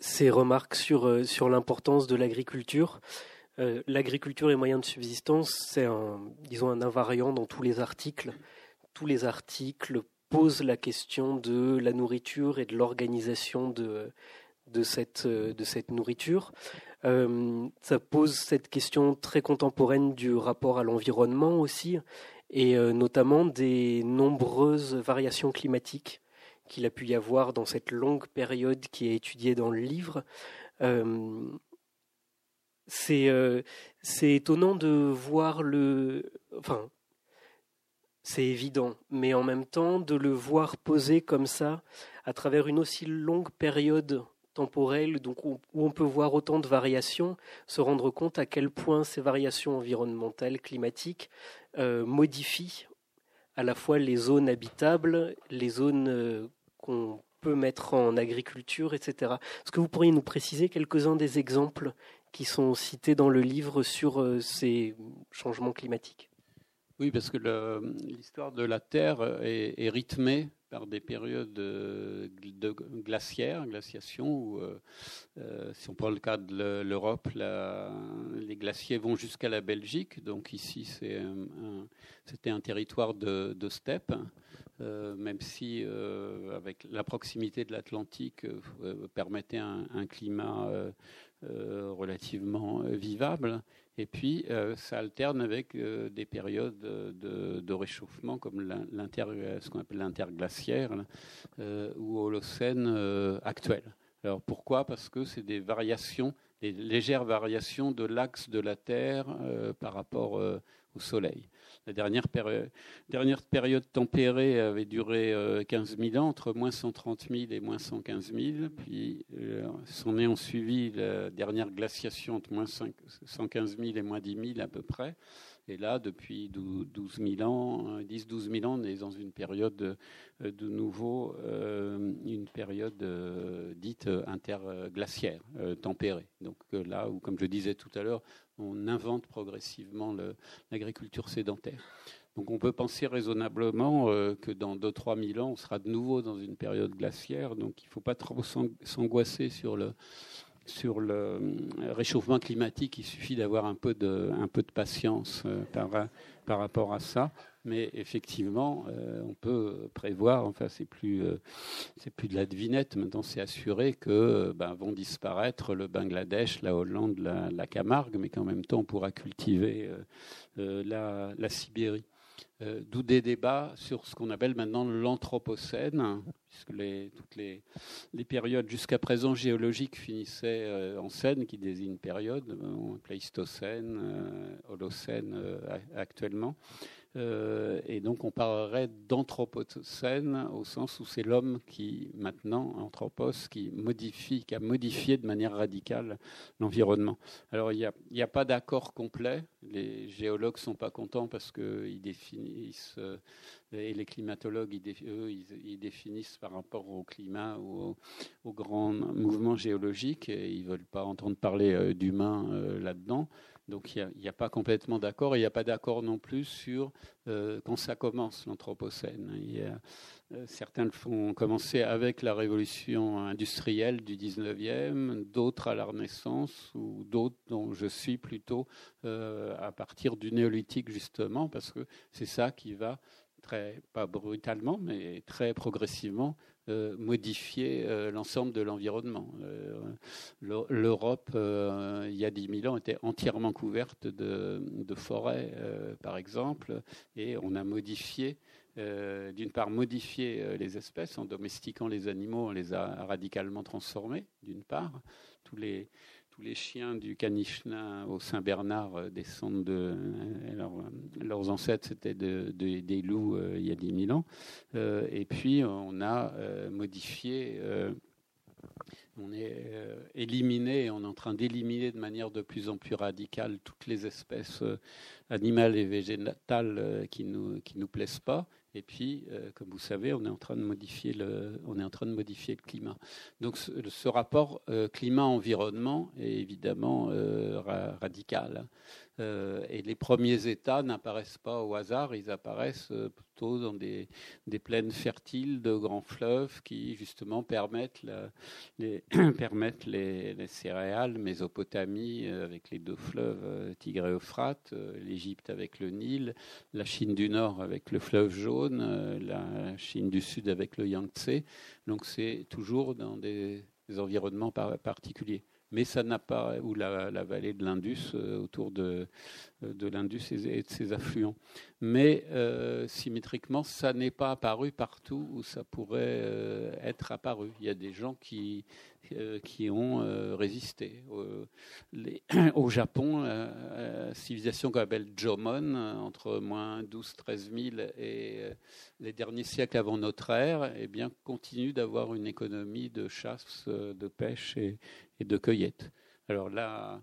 ces remarques sur, euh, sur l'importance de l'agriculture. Euh, l'agriculture et moyens de subsistance, c'est un, disons, un invariant dans tous les articles. Tous les articles posent la question de la nourriture et de l'organisation de, de, cette, de cette nourriture. Euh, ça pose cette question très contemporaine du rapport à l'environnement aussi, et notamment des nombreuses variations climatiques qu'il a pu y avoir dans cette longue période qui est étudiée dans le livre. Euh, euh, c'est étonnant de voir le. Enfin, c'est évident, mais en même temps, de le voir posé comme ça, à travers une aussi longue période temporelle, donc où, on peut voir autant de variations, se rendre compte à quel point ces variations environnementales, climatiques, euh, modifient à la fois les zones habitables, les zones qu'on peut mettre en agriculture, etc. Est-ce que vous pourriez nous préciser quelques-uns des exemples qui sont cités dans le livre sur euh, ces changements climatiques? Oui, parce que l'histoire de la Terre est, rythmée par des périodes de, glaciaires, glaciation, où, euh, euh, si on prend le cas de l'Europe, les glaciers vont jusqu'à la Belgique, donc ici c'était un, territoire de, de steppe. Euh, même si euh, avec la proximité de l'Atlantique euh, permettait un, climat relativement vivable. Et puis, ça alterne avec des périodes de, réchauffement comme ce qu'on appelle l'interglaciaire ou holocène actuel. Alors pourquoi? Parce que c'est des variations, des légères variations de l'axe de la Terre par rapport au Soleil. La dernière, période, tempérée avait duré 15 euh, 000 ans, entre moins 130 000 et moins 115 000. Puis euh, s'en est en suivi la dernière glaciation entre moins 115 000 et moins 10 000 à peu près. Et là, depuis 12 000 ans, 10-12 000 ans, on est dans une période de, nouveau, euh, une période euh, dite interglaciaire, euh, tempérée. Donc là où, comme je disais tout à l'heure, on invente progressivement l'agriculture sédentaire. Donc on peut penser raisonnablement que dans 2-3 000 ans, on sera de nouveau dans une période glaciaire. Donc il ne faut pas trop s'angoisser sur le, sur le réchauffement climatique, il suffit d'avoir un peu de, un peu de patience par, rapport à ça. Mais effectivement, on peut prévoir, enfin, c'est plus, plus de la devinette, maintenant c'est assuré que ben, vont disparaître le Bangladesh, la Hollande, la, Camargue, mais qu'en même temps on pourra cultiver la Sibérie. Euh, d'où des débats sur ce qu'on appelle maintenant l'Anthropocène, puisque toutes les, périodes jusqu'à présent géologiques finissaient euh, en scène, qui désigne période, euh, Pléistocène, Holocène actuellement. Euh, et donc on parlerait d'anthropocène au sens où c'est l'homme qui, maintenant, anthropos, qui modifie, qui a modifié de manière radicale l'environnement. Alors il n'y a, pas d'accord complet. Les géologues ne sont pas contents parce qu'ils définissent, euh, et les climatologues, ils, eux, ils, définissent par rapport au climat ou aux grands mouvements géologiques et ils ne veulent pas entendre parler euh, d'humains là-dedans. Donc il n'y a, pas complètement d'accord il n'y a pas d'accord non plus sur euh, quand ça commence l'Anthropocène. Euh, certains le font commencer avec la révolution industrielle du 19e, d'autres à la Renaissance ou d'autres dont je suis plutôt euh, à partir du néolithique justement parce que c'est ça qui va pas brutalement, mais très progressivement euh, modifier euh, l'ensemble de l'environnement. Euh, L'Europe, il y a 10 000 ans, était entièrement couverte de, de forêts, par exemple, et on a modifié d'une part modifié les espèces en domestiquant les animaux, on les a radicalement transformés, d'une part. Tous les, tous les chiens du Canichna au Saint-Bernard euh, descendent de. Euh, leurs ancêtres, c'était des loups euh, il y a 10 000 ans. et puis, on a modifié. on est éliminé, on est en train d'éliminer de manière de plus en plus radicale toutes les espèces animales et végétales qui ne nous, qui nous plaisent pas. Et puis, euh, comme vous savez, on est en train de modifier le, climat. Donc, ce, rapport euh, climat-environnement est évidemment euh, radical. Euh, et les premiers États n'apparaissent pas au hasard, ils apparaissent euh, plutôt dans des, plaines fertiles de grands fleuves qui justement permettent, les, les, céréales, Mésopotamie euh, avec les deux fleuves Tigre et Euphrate, l'Égypte avec le Nil, la Chine du Nord avec le fleuve jaune, la Chine du Sud avec le Yangtze. Donc c'est toujours dans des environnements particuliers mais ça n'a pas, ou la, vallée de l'Indus euh, autour de, euh, de l'Indus et de ses affluents. Mais euh, symétriquement, ça n'est pas apparu partout où ça pourrait être apparu. Il y a des gens qui, qui ont résisté. au Japon, la civilisation qu'on appelle Jomon, entre moins 12 13 000 et les derniers siècles avant notre ère, eh bien, continue d'avoir une économie de chasse, de pêche et, et de cueillette. Alors là,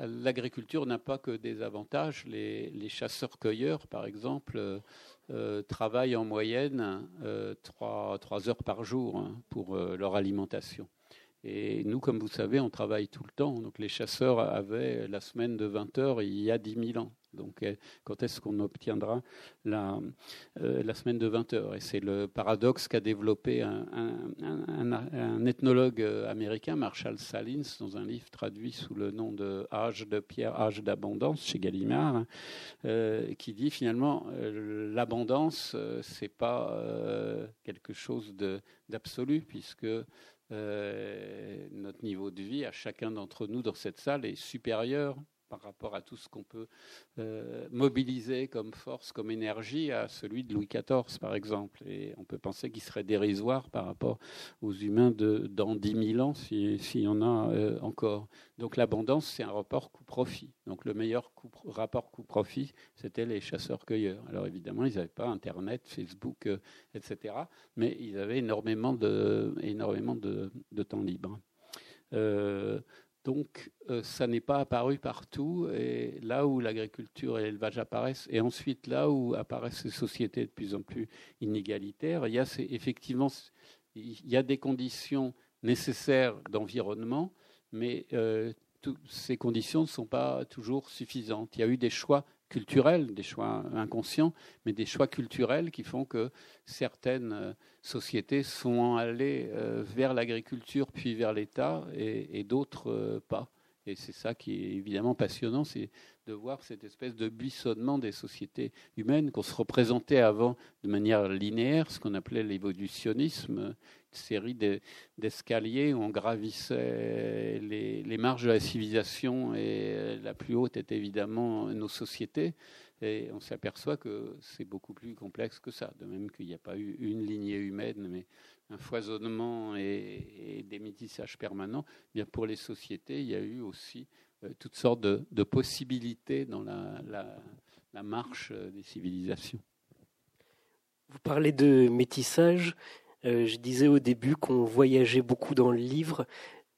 l'agriculture n'a pas que des avantages. Les, chasseurs-cueilleurs, par exemple, euh, travaillent en moyenne euh, trois, heures par jour hein, pour euh, leur alimentation. Et nous, comme vous savez, on travaille tout le temps. Donc les chasseurs avaient la semaine de 20 heures il y a 10 000 ans. Donc, euh, quand est-ce qu'on obtiendra la, euh, semaine de 20 heures? Et c'est le paradoxe qu'a développé un, ethnologue euh, américain, Marshall Salins, dans un livre traduit sous le nom de Âge de pierre, Âge d'abondance chez Gallimard, qui dit finalement l'abondance, c'est pas quelque chose d'absolu, puisque notre niveau de vie à chacun d'entre nous dans cette salle est supérieur par rapport à tout ce qu'on peut euh, mobiliser comme force, comme énergie, à celui de Louis XIV, par exemple. Et on peut penser qu'il serait dérisoire par rapport aux humains dans 10 000 ans, s'il y en a euh, encore. Donc l'abondance, c'est un rapport coût-profit. Donc le meilleur rapport coût-profit, c'était les chasseurs-cueilleurs. Alors évidemment, ils n'avaient pas Internet, Facebook, euh, etc. Mais ils avaient énormément de temps libre. Donc, euh, ça n'est pas apparu partout. Et là où l'agriculture et l'élevage apparaissent, et ensuite là où apparaissent ces sociétés de plus en plus inégalitaires, il y a effectivement il y a des conditions nécessaires d'environnement, mais euh, ces conditions ne sont pas toujours suffisantes. Il y a eu des choix culturels, des choix inconscients, mais des choix culturels qui font que certaines sociétés sont allées vers l'agriculture puis vers l'État et, d'autres pas. Et c'est ça qui est évidemment passionnant, c'est de voir cette espèce de buissonnement des sociétés humaines qu'on se représentait avant de manière linéaire, ce qu'on appelait l'évolutionnisme, série d'escaliers où on gravissait les, marges de la civilisation et la plus haute est évidemment nos sociétés. Et on s'aperçoit que c'est beaucoup plus complexe que ça, de même qu'il n'y a pas eu une lignée humaine, mais un foisonnement et, des métissages permanents. Eh bien pour les sociétés, il y a eu aussi euh, toutes sortes de, possibilités dans la, marche euh, des civilisations. Vous parlez de métissage. Euh, je disais au début qu'on voyageait beaucoup dans le livre,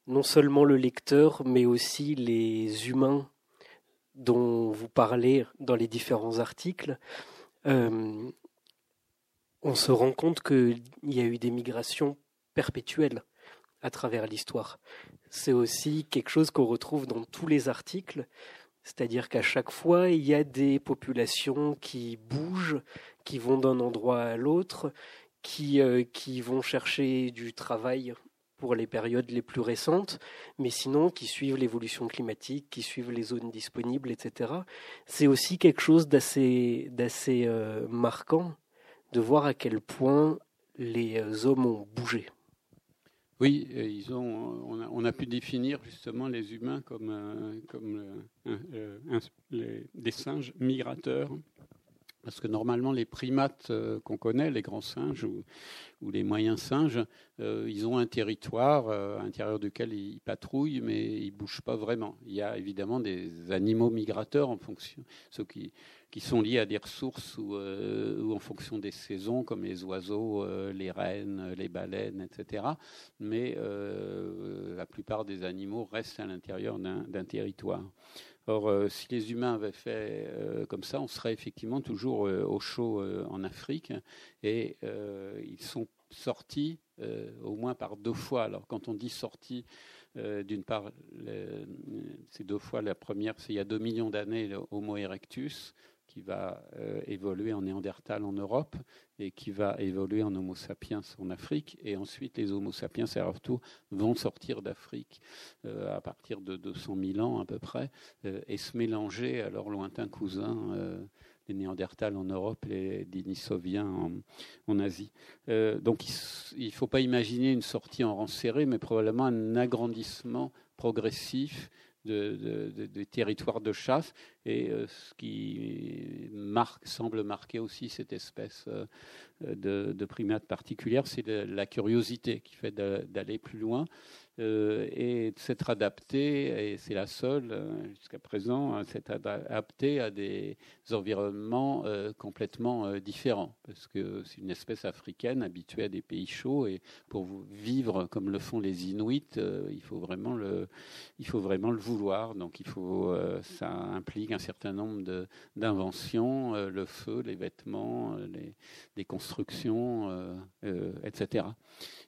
non seulement le lecteur, mais aussi les humains dont vous parlez dans les différents articles. on se rend compte qu'il y a eu des migrations perpétuelles à travers l'histoire c'est aussi quelque chose qu'on retrouve dans tous les articles, c'est-à-dire qu'à chaque fois, il y a des populations qui bougent, qui vont d'un endroit à l'autre, qui, euh, qui vont chercher du travail pour les périodes les plus récentes, mais sinon qui suivent l'évolution climatique, qui suivent les zones disponibles, etc. C'est aussi quelque chose d'assez, euh, marquant de voir à quel point les euh, hommes ont bougé. Oui, ils ont, on, a, pu définir justement les humains comme, comme des singes migrateurs. Parce que normalement, les primates euh, qu'on connaît, les grands singes ou, les moyens singes, ils ont un territoire à l'intérieur duquel ils patrouillent, mais ils ne bougent pas vraiment. Il y a évidemment des animaux migrateurs en fonction, ceux qui, qui sont liés à des ressources ou, euh, en fonction des saisons, comme les oiseaux, euh, les rennes, les baleines, etc. Mais euh, la plupart des animaux restent à l'intérieur d'un territoire. Or, si les humains avaient fait comme ça, on serait effectivement toujours au chaud en Afrique. Et ils sont sortis au moins par deux fois. Alors, quand on dit sortis, d'une part, c'est deux fois. La première, c'est il y a deux millions d'années, Homo erectus qui va euh, évoluer en Néandertal en Europe et qui va évoluer en Homo sapiens en Afrique. Et ensuite, les Homo sapiens à leur vont sortir d'Afrique euh, à partir de 200 000 ans à peu près euh, et se mélanger à leurs lointains cousins les Néandertals en Europe les Denisoviens en, en Asie. donc il ne faut pas imaginer une sortie en rang serré, mais probablement un agrandissement progressif de, de, territoires de chasse, et euh, ce qui semble marquer aussi cette espèce euh, de, de primate particulière, c'est la curiosité qui fait d'aller plus loin. Euh, et de s'être adapté, et c'est la seule euh, jusqu'à présent, à s'être adapté à des environnements euh, complètement différents, parce que c'est une espèce africaine habituée à des pays chauds, et pour vivre comme le font les Inuits, il faut vraiment le, il faut vraiment le vouloir. Donc il faut, ça implique un certain nombre d'inventions, le feu, les vêtements, les, les constructions, etc.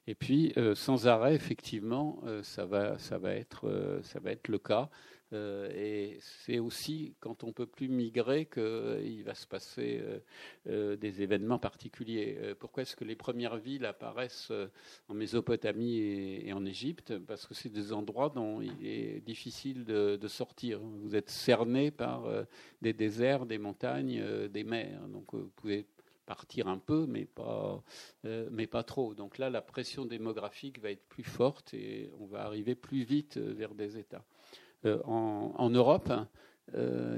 Et puis, sans arrêt, effectivement, euh, ça, va, ça, va être, euh, ça va être le cas. et c'est aussi quand on ne peut plus migrer qu'il va se passer des événements particuliers. pourquoi est-ce que les premières villes apparaissent en Mésopotamie et, en Égypte? Parce que c'est des endroits dont il est difficile de, de sortir. Vous êtes cerné par des déserts, des montagnes, des mers. Donc, vous pouvez partir un peu, mais pas, euh, mais pas trop. Donc là, la pression démographique va être plus forte et on va arriver plus vite euh, vers des États. Euh, en, Europe,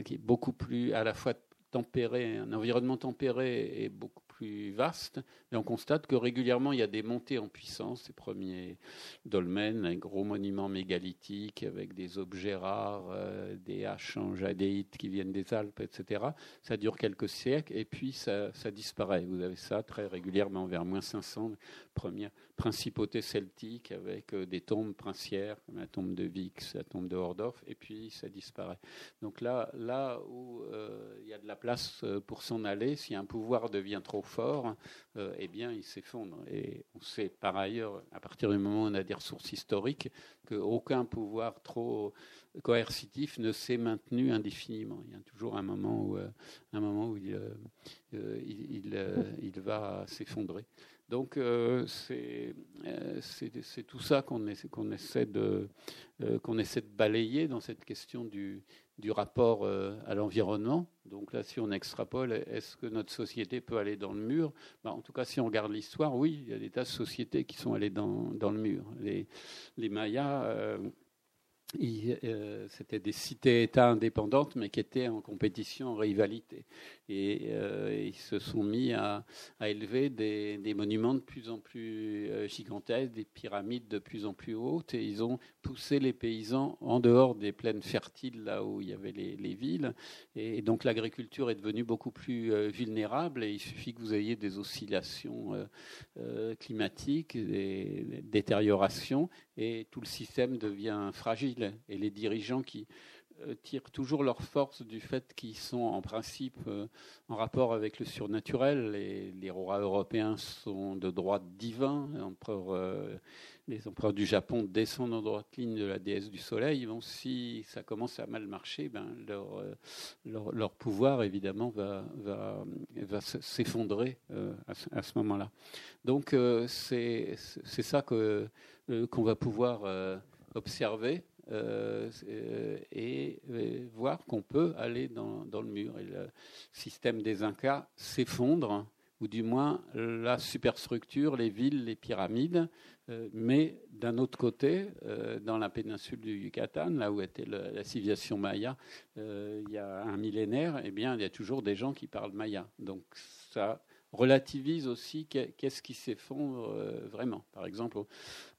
qui est beaucoup plus à la fois tempéré, un environnement tempéré et beaucoup plus vaste, et on constate que régulièrement il y a des montées en puissance, ces premiers dolmens, un gros monument mégalithique avec des objets rares, euh, des haches en jadéite qui viennent des Alpes, etc. Ça dure quelques siècles et puis ça, ça disparaît. Vous avez ça très régulièrement vers moins 500, première principauté celtique avec euh, des tombes princières, comme la tombe de Vix, la tombe de Hordorf, et puis ça disparaît. Donc là, là où euh, il y a de la place pour s'en aller, si un pouvoir devient trop fort, eh bien, il s'effondre. Et on sait par ailleurs, à partir du moment où on a des ressources historiques, qu'aucun pouvoir trop coercitif ne s'est maintenu indéfiniment. Il y a toujours un moment où, un moment où il, il va s'effondrer. Donc euh, euh, c'est tout ça qu'on essaie, qu'on essaie, de, euh, qu'on essaie de balayer dans cette question du, rapport à l'environnement. Donc là, si on extrapole, est-ce que notre société peut aller dans le mur? Ben, En tout cas, si on regarde l'histoire, oui, il y a des tas de sociétés qui sont allées dans, le mur. Les, les Mayas c'était des cités-États indépendantes, mais qui étaient en compétition, en rivalité. Et euh, ils se sont mis à, élever des, monuments de plus en plus euh, gigantesques, des pyramides de plus en plus hautes, et ils ont poussé les paysans en dehors des plaines fertiles, là où il y avait les, villes. Et, donc l'agriculture est devenue beaucoup plus vulnérable, et il suffit que vous ayez des oscillations climatiques, des détériorations, et tout le système devient fragile. Et les dirigeants qui euh, tirent toujours leur force du fait qu'ils sont en principe euh, en rapport avec le surnaturel. Les, les rois européens sont de droit divin. Euh, les empereurs du Japon descendent en droite ligne de la déesse du soleil. Bon, si ça commence à mal marcher, ben, leur, leur, pouvoir, évidemment, va, va, s'effondrer à, ce moment-là. Donc, c'est ça euh, qu'on va pouvoir euh, observer euh, et, voir qu'on peut aller dans, le mur. Le système des Incas s'effondre, ou du moins la superstructure, les villes, les pyramides. mais d'un autre côté, dans la péninsule du Yucatan, là où était la civilisation maya il y a un millénaire, eh bien, il y a toujours des gens qui parlent maya. Donc ça relativise aussi qu'est-ce qui s'effondre euh, vraiment. Par exemple,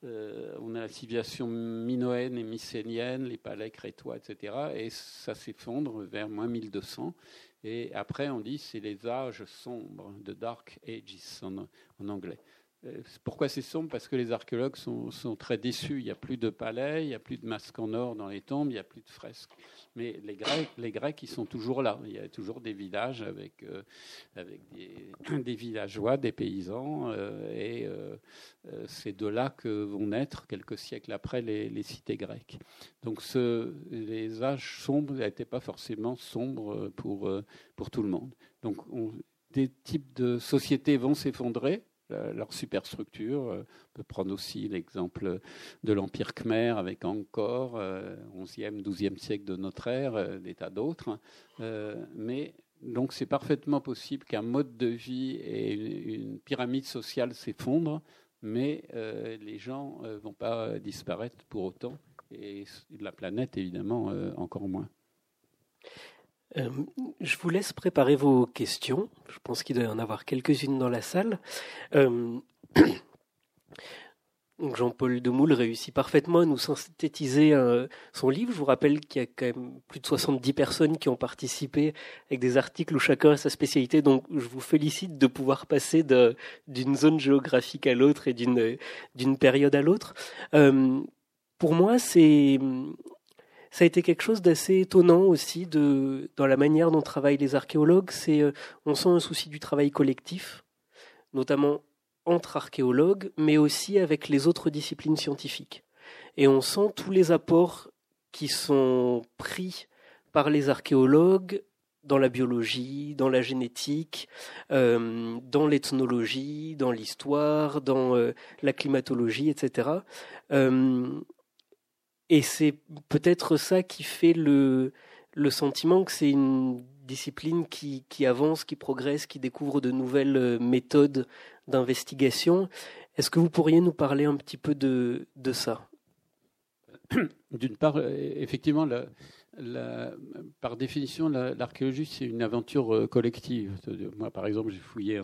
euh, on a la civilisation minoenne et mycénienne, les palais crétois, etc. Et ça s'effondre vers moins 1200. Et après, on dit c'est les âges sombres, de Dark Ages en anglais. Euh, pourquoi c'est sombre? Parce que les archéologues sont, très déçus. Il n'y a plus de palais, il n'y a plus de masques en or dans les tombes, il n'y a plus de fresques. Mais les Grecs, les Grecs, ils sont toujours là. Il y a toujours des villages avec, euh, des, villageois, des paysans. Euh, et c'est de là que vont naître, quelques siècles après, les, cités grecques. Donc les âges sombres n'étaient pas forcément sombres pour tout le monde. Donc des types de sociétés vont s'effondrer leur superstructure. Euh, on peut prendre aussi l'exemple de l'Empire khmer avec Angkor, 11e, 12e siècle de notre ère, euh, des tas d'autres. Euh, mais donc c'est parfaitement possible qu'un mode de vie et une, pyramide sociale s'effondrent, mais les gens ne vont pas disparaître pour autant, et la planète évidemment encore moins. Euh, je vous laisse préparer vos questions. Je pense qu'il doit y en avoir quelques-unes dans la salle. Euh, Jean-Paul Demoule réussit parfaitement à nous synthétiser euh, son livre. Je vous rappelle qu'il y a quand même plus de 70 personnes qui ont participé avec des articles où chacun a sa spécialité. Donc je vous félicite de pouvoir passer d'une zone géographique à l'autre et d'une période à l'autre. pour moi, c'est ça a été quelque chose d'assez étonnant aussi dans la manière dont travaillent les archéologues. Euh, on sent un souci du travail collectif, notamment entre archéologues, mais aussi avec les autres disciplines scientifiques. Et on sent tous les apports qui sont pris par les archéologues dans la biologie, dans la génétique, euh, dans l'ethnologie, dans l'histoire, dans euh, la climatologie, etc. Et c'est peut-être ça qui fait le, le sentiment que c'est une discipline qui, qui, avance, qui progresse, qui découvre de nouvelles euh, méthodes d'investigation. Est-ce que vous pourriez nous parler un petit peu de, de ça? D'une part, euh, effectivement, la, par définition, l'archéologie, c'est une aventure euh, collective. Moi, par exemple, j'ai fouillé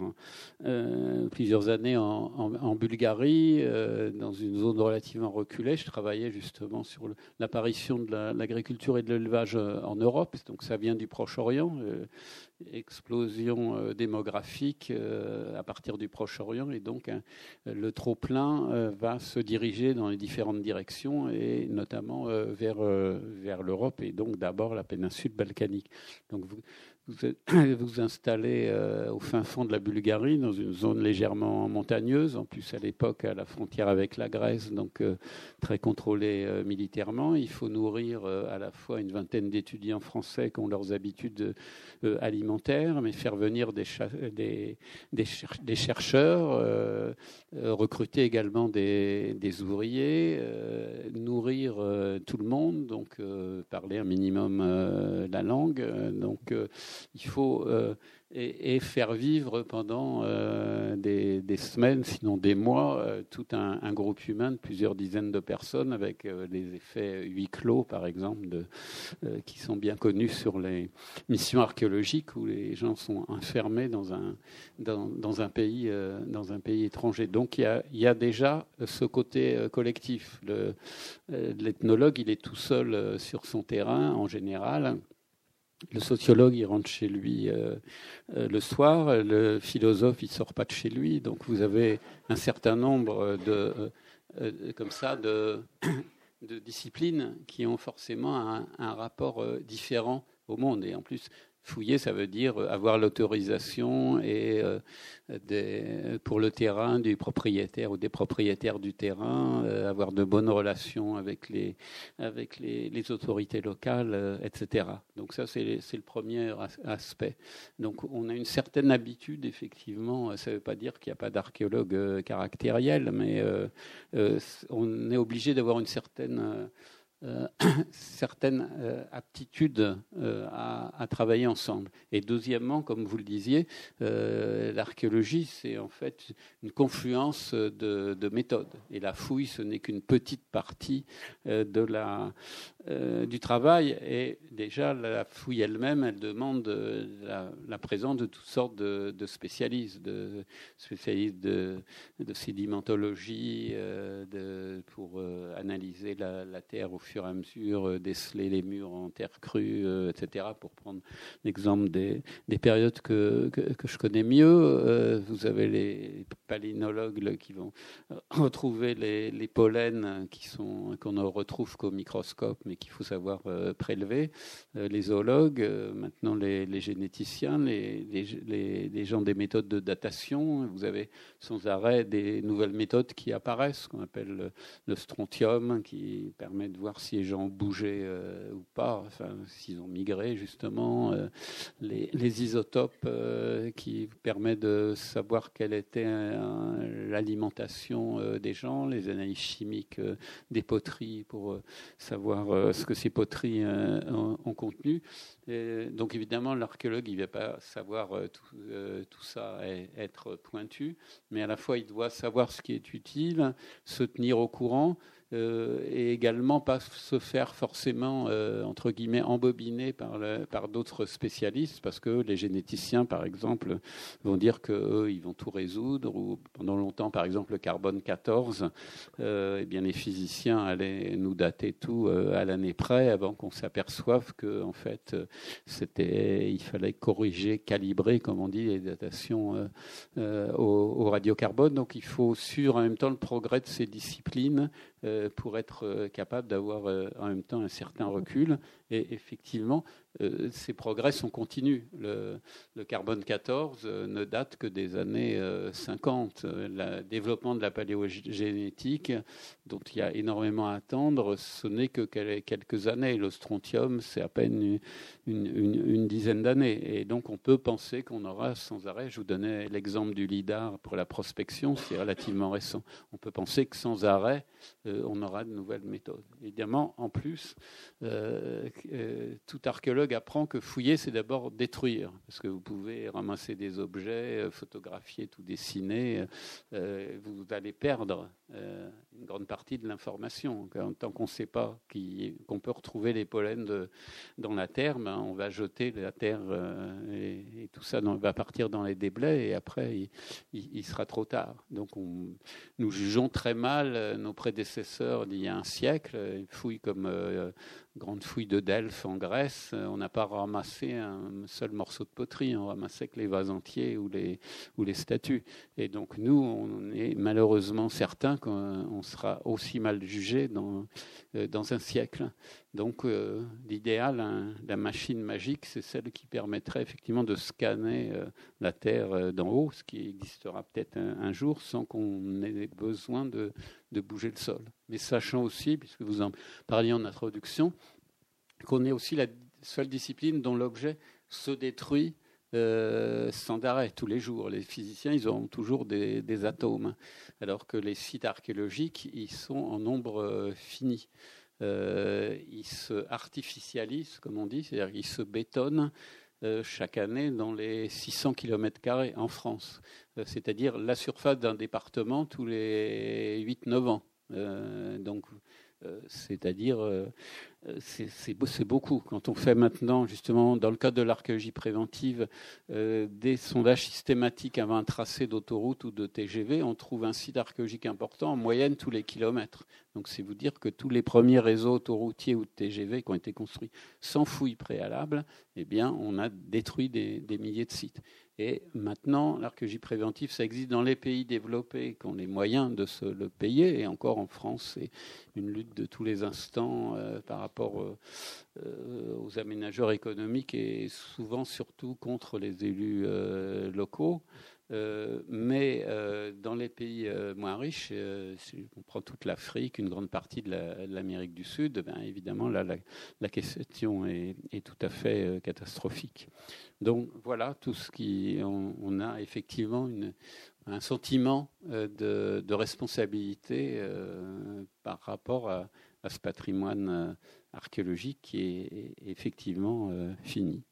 euh, plusieurs années en, Bulgarie, euh, dans une zone relativement reculée. Je travaillais justement sur l'apparition de l'agriculture et de l'élevage en Europe. Donc, ça vient du Proche-Orient explosion euh, démographique euh, à partir du Proche-Orient et donc le trop-plein euh, va se diriger dans les différentes directions et notamment vers, l'Europe et donc d'abord la péninsule balkanique. Vous vous installez euh, au fin fond de la Bulgarie, dans une zone légèrement montagneuse, en plus à l'époque à la frontière avec la Grèce, donc euh, très contrôlée euh, militairement. Il faut nourrir à la fois une vingtaine d'étudiants français qui ont leurs habitudes alimentaires, mais faire venir des, des, des, chercheurs, recruter également des ouvriers, nourrir tout le monde, donc parler un minimum la langue. donc il faut euh, faire vivre pendant euh, des, semaines, sinon des mois, euh, tout un, groupe humain de plusieurs dizaines de personnes avec des effets huis clos, par exemple, qui sont bien connus sur les missions archéologiques où les gens sont enfermés dans un, pays, étranger. Donc il y a déjà ce côté collectif. L'ethnologue, il est tout seul sur son terrain en général. Le sociologue, il rentre chez lui euh, euh, le soir. Le philosophe, il sort pas de chez lui. Donc, vous avez un certain nombre de, euh, comme ça, de, de, disciplines qui ont forcément un, un rapport différent au monde. Et en plus, Fouiller, ça veut dire avoir l'autorisation euh, pour le terrain du propriétaire ou des propriétaires du terrain, euh, avoir de bonnes relations avec les, autorités locales, euh, etc. Donc ça, c'est le premier aspect. Donc on a une certaine habitude, effectivement. Ça ne veut pas dire qu'il n'y a pas d'archéologue caractériel, mais on est obligé d'avoir une certaine euh, certaines euh, aptitudes euh, à, travailler ensemble. Et deuxièmement, comme vous le disiez, l'archéologie, c'est en fait une confluence de, de, méthodes. Et la fouille, ce n'est qu'une petite partie de la, du travail. Et déjà, la fouille elle-même, elle demande la, présence de toutes sortes de, spécialistes, de spécialistes de, sédimentologie, de, pour analyser la, la terre au fur fur à mesure euh, déceler les murs en terre crue, euh, etc., pour prendre l'exemple des, des, périodes que, que, je connais mieux. Euh, vous avez les palynologues qui vont retrouver les, les pollens qui sont qu'on ne retrouve qu'au microscope, mais qu'il faut savoir prélever. les zoologues, maintenant les, les généticiens, les, les, gens des méthodes de datation. Vous avez sans arrêt des nouvelles méthodes qui apparaissent, qu'on appelle le strontium, qui permet de voir si les gens bougé euh, ou pas, s'ils ont migré justement, euh, les, isotopes euh, qui permettent de savoir quelle était l'alimentation des gens, les analyses chimiques des poteries pour savoir ce que ces poteries ont, contenu. donc évidemment, l'archéologue, il ne va pas savoir tout, tout ça et être pointu, mais à la fois, il doit savoir ce qui est utile, se tenir au courant. Euh, et également pas se faire forcément, euh, entre guillemets, embobiner par, par d'autres spécialistes, parce que les généticiens, par exemple, vont dire qu'eux, ils vont tout résoudre, ou pendant longtemps, par exemple, le carbone 14, euh, eh bien, les physiciens allaient nous dater tout à l'année près, avant qu'on s'aperçoive que, en fait, c'était, il fallait corriger, calibrer, comme on dit, les datations au, radiocarbone. Donc, il faut suivre en même temps le progrès de ces disciplines pour être euh, capable d'avoir euh, en même temps un certain recul. Et effectivement, euh, ces progrès sont continus. Le, carbone 14 euh, ne date que des années 50. Euh, le développement de la paléogénétique, dont il y a énormément à attendre, ce n'est que quelques années. Le strontium, c'est à peine une, dizaine d'années. Et donc, on peut penser qu'on aura sans arrêt, je vous donnais l'exemple du LIDAR pour la prospection, c'est relativement récent. On peut penser que sans arrêt, on aura de nouvelles méthodes. Évidemment, en plus, tout archéologue apprend que fouiller, c'est d'abord détruire, parce que vous pouvez ramasser des objets, euh, photographier, tout dessiner, euh, vous allez perdre euh, une grande partie de l'information. Tant qu'on ne sait pas qu'on peut retrouver les pollens dans la terre, ben, on va jeter la terre et, tout ça va partir dans les déblais et après il, sera trop tard. Donc nous jugeons très mal nos prédécesseurs d'il y a un siècle, ils fouillent comme grande fouille de Delphes en Grèce on n'a pas ramassé un seul morceau de poterie, on ramassait que les vases entiers ou les, ou les statues. Et donc nous, on est malheureusement certain qu'on sera aussi mal jugé dans, euh, dans un siècle. Donc euh, l'idéal, hein, la machine magique, c'est celle qui permettrait effectivement de scanner euh, la Terre d'en haut, ce qui existera peut-être un, jour sans qu'on ait besoin de, bouger le sol. Mais sachant aussi, puisque vous en parliez en introduction, qu'on est aussi la seule discipline dont l'objet se détruit euh, sans arrêt tous les jours. Les physiciens, ils ont toujours des, atomes, alors que les sites archéologiques, ils sont en nombre euh, fini. Euh, ils se artificialisent, comme on dit, c'est-à-dire qu'ils se bétonnent chaque année dans les 600 km en France, c'est-à-dire la surface d'un département tous les 8-9 ans. donc, c'est-à-dire euh, c'est beaucoup. Quand on fait maintenant, justement, dans le cadre de l'archéologie préventive, euh, des sondages systématiques avant un tracé d'autoroute ou de TGV, on trouve un site archéologique important en moyenne tous les kilomètres. Donc c'est vous dire que tous les premiers réseaux autoroutiers ou de TGV qui ont été construits sans fouilles préalables, eh bien, on a détruit des, des milliers de sites. Et maintenant, l'archéologie préventive, ça existe dans les pays développés qui ont les moyens de se le payer. Et encore en France, c'est une lutte de tous les instants euh, par rapport euh, euh, aux aménageurs économiques et souvent surtout contre les élus locaux. mais dans les pays moins riches, si on prend toute l'Afrique, une grande partie de l'Amérique du Sud, ben évidemment, là, la, question est, tout à fait catastrophique. Donc voilà tout ce qui. On, a effectivement un sentiment euh, de, responsabilité euh, par rapport à, ce patrimoine euh, archéologique qui est effectivement fini.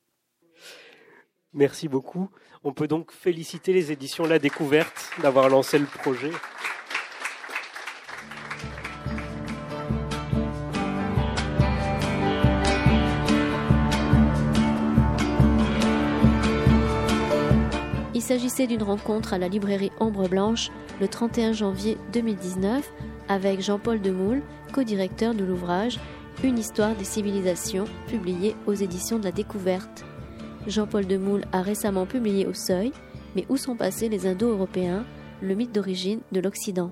Merci beaucoup. On peut donc féliciter les éditions La Découverte d'avoir lancé le projet. Il s'agissait d'une rencontre à la librairie Ombre Blanche le 31 janvier 2019 avec Jean-Paul Demoule, co-directeur de l'ouvrage Une histoire des civilisations, publié aux éditions de la Découverte. Jean-Paul Demoule a récemment publié Au Seuil, mais où sont passés les Indo-Européens, le mythe d'origine de l'Occident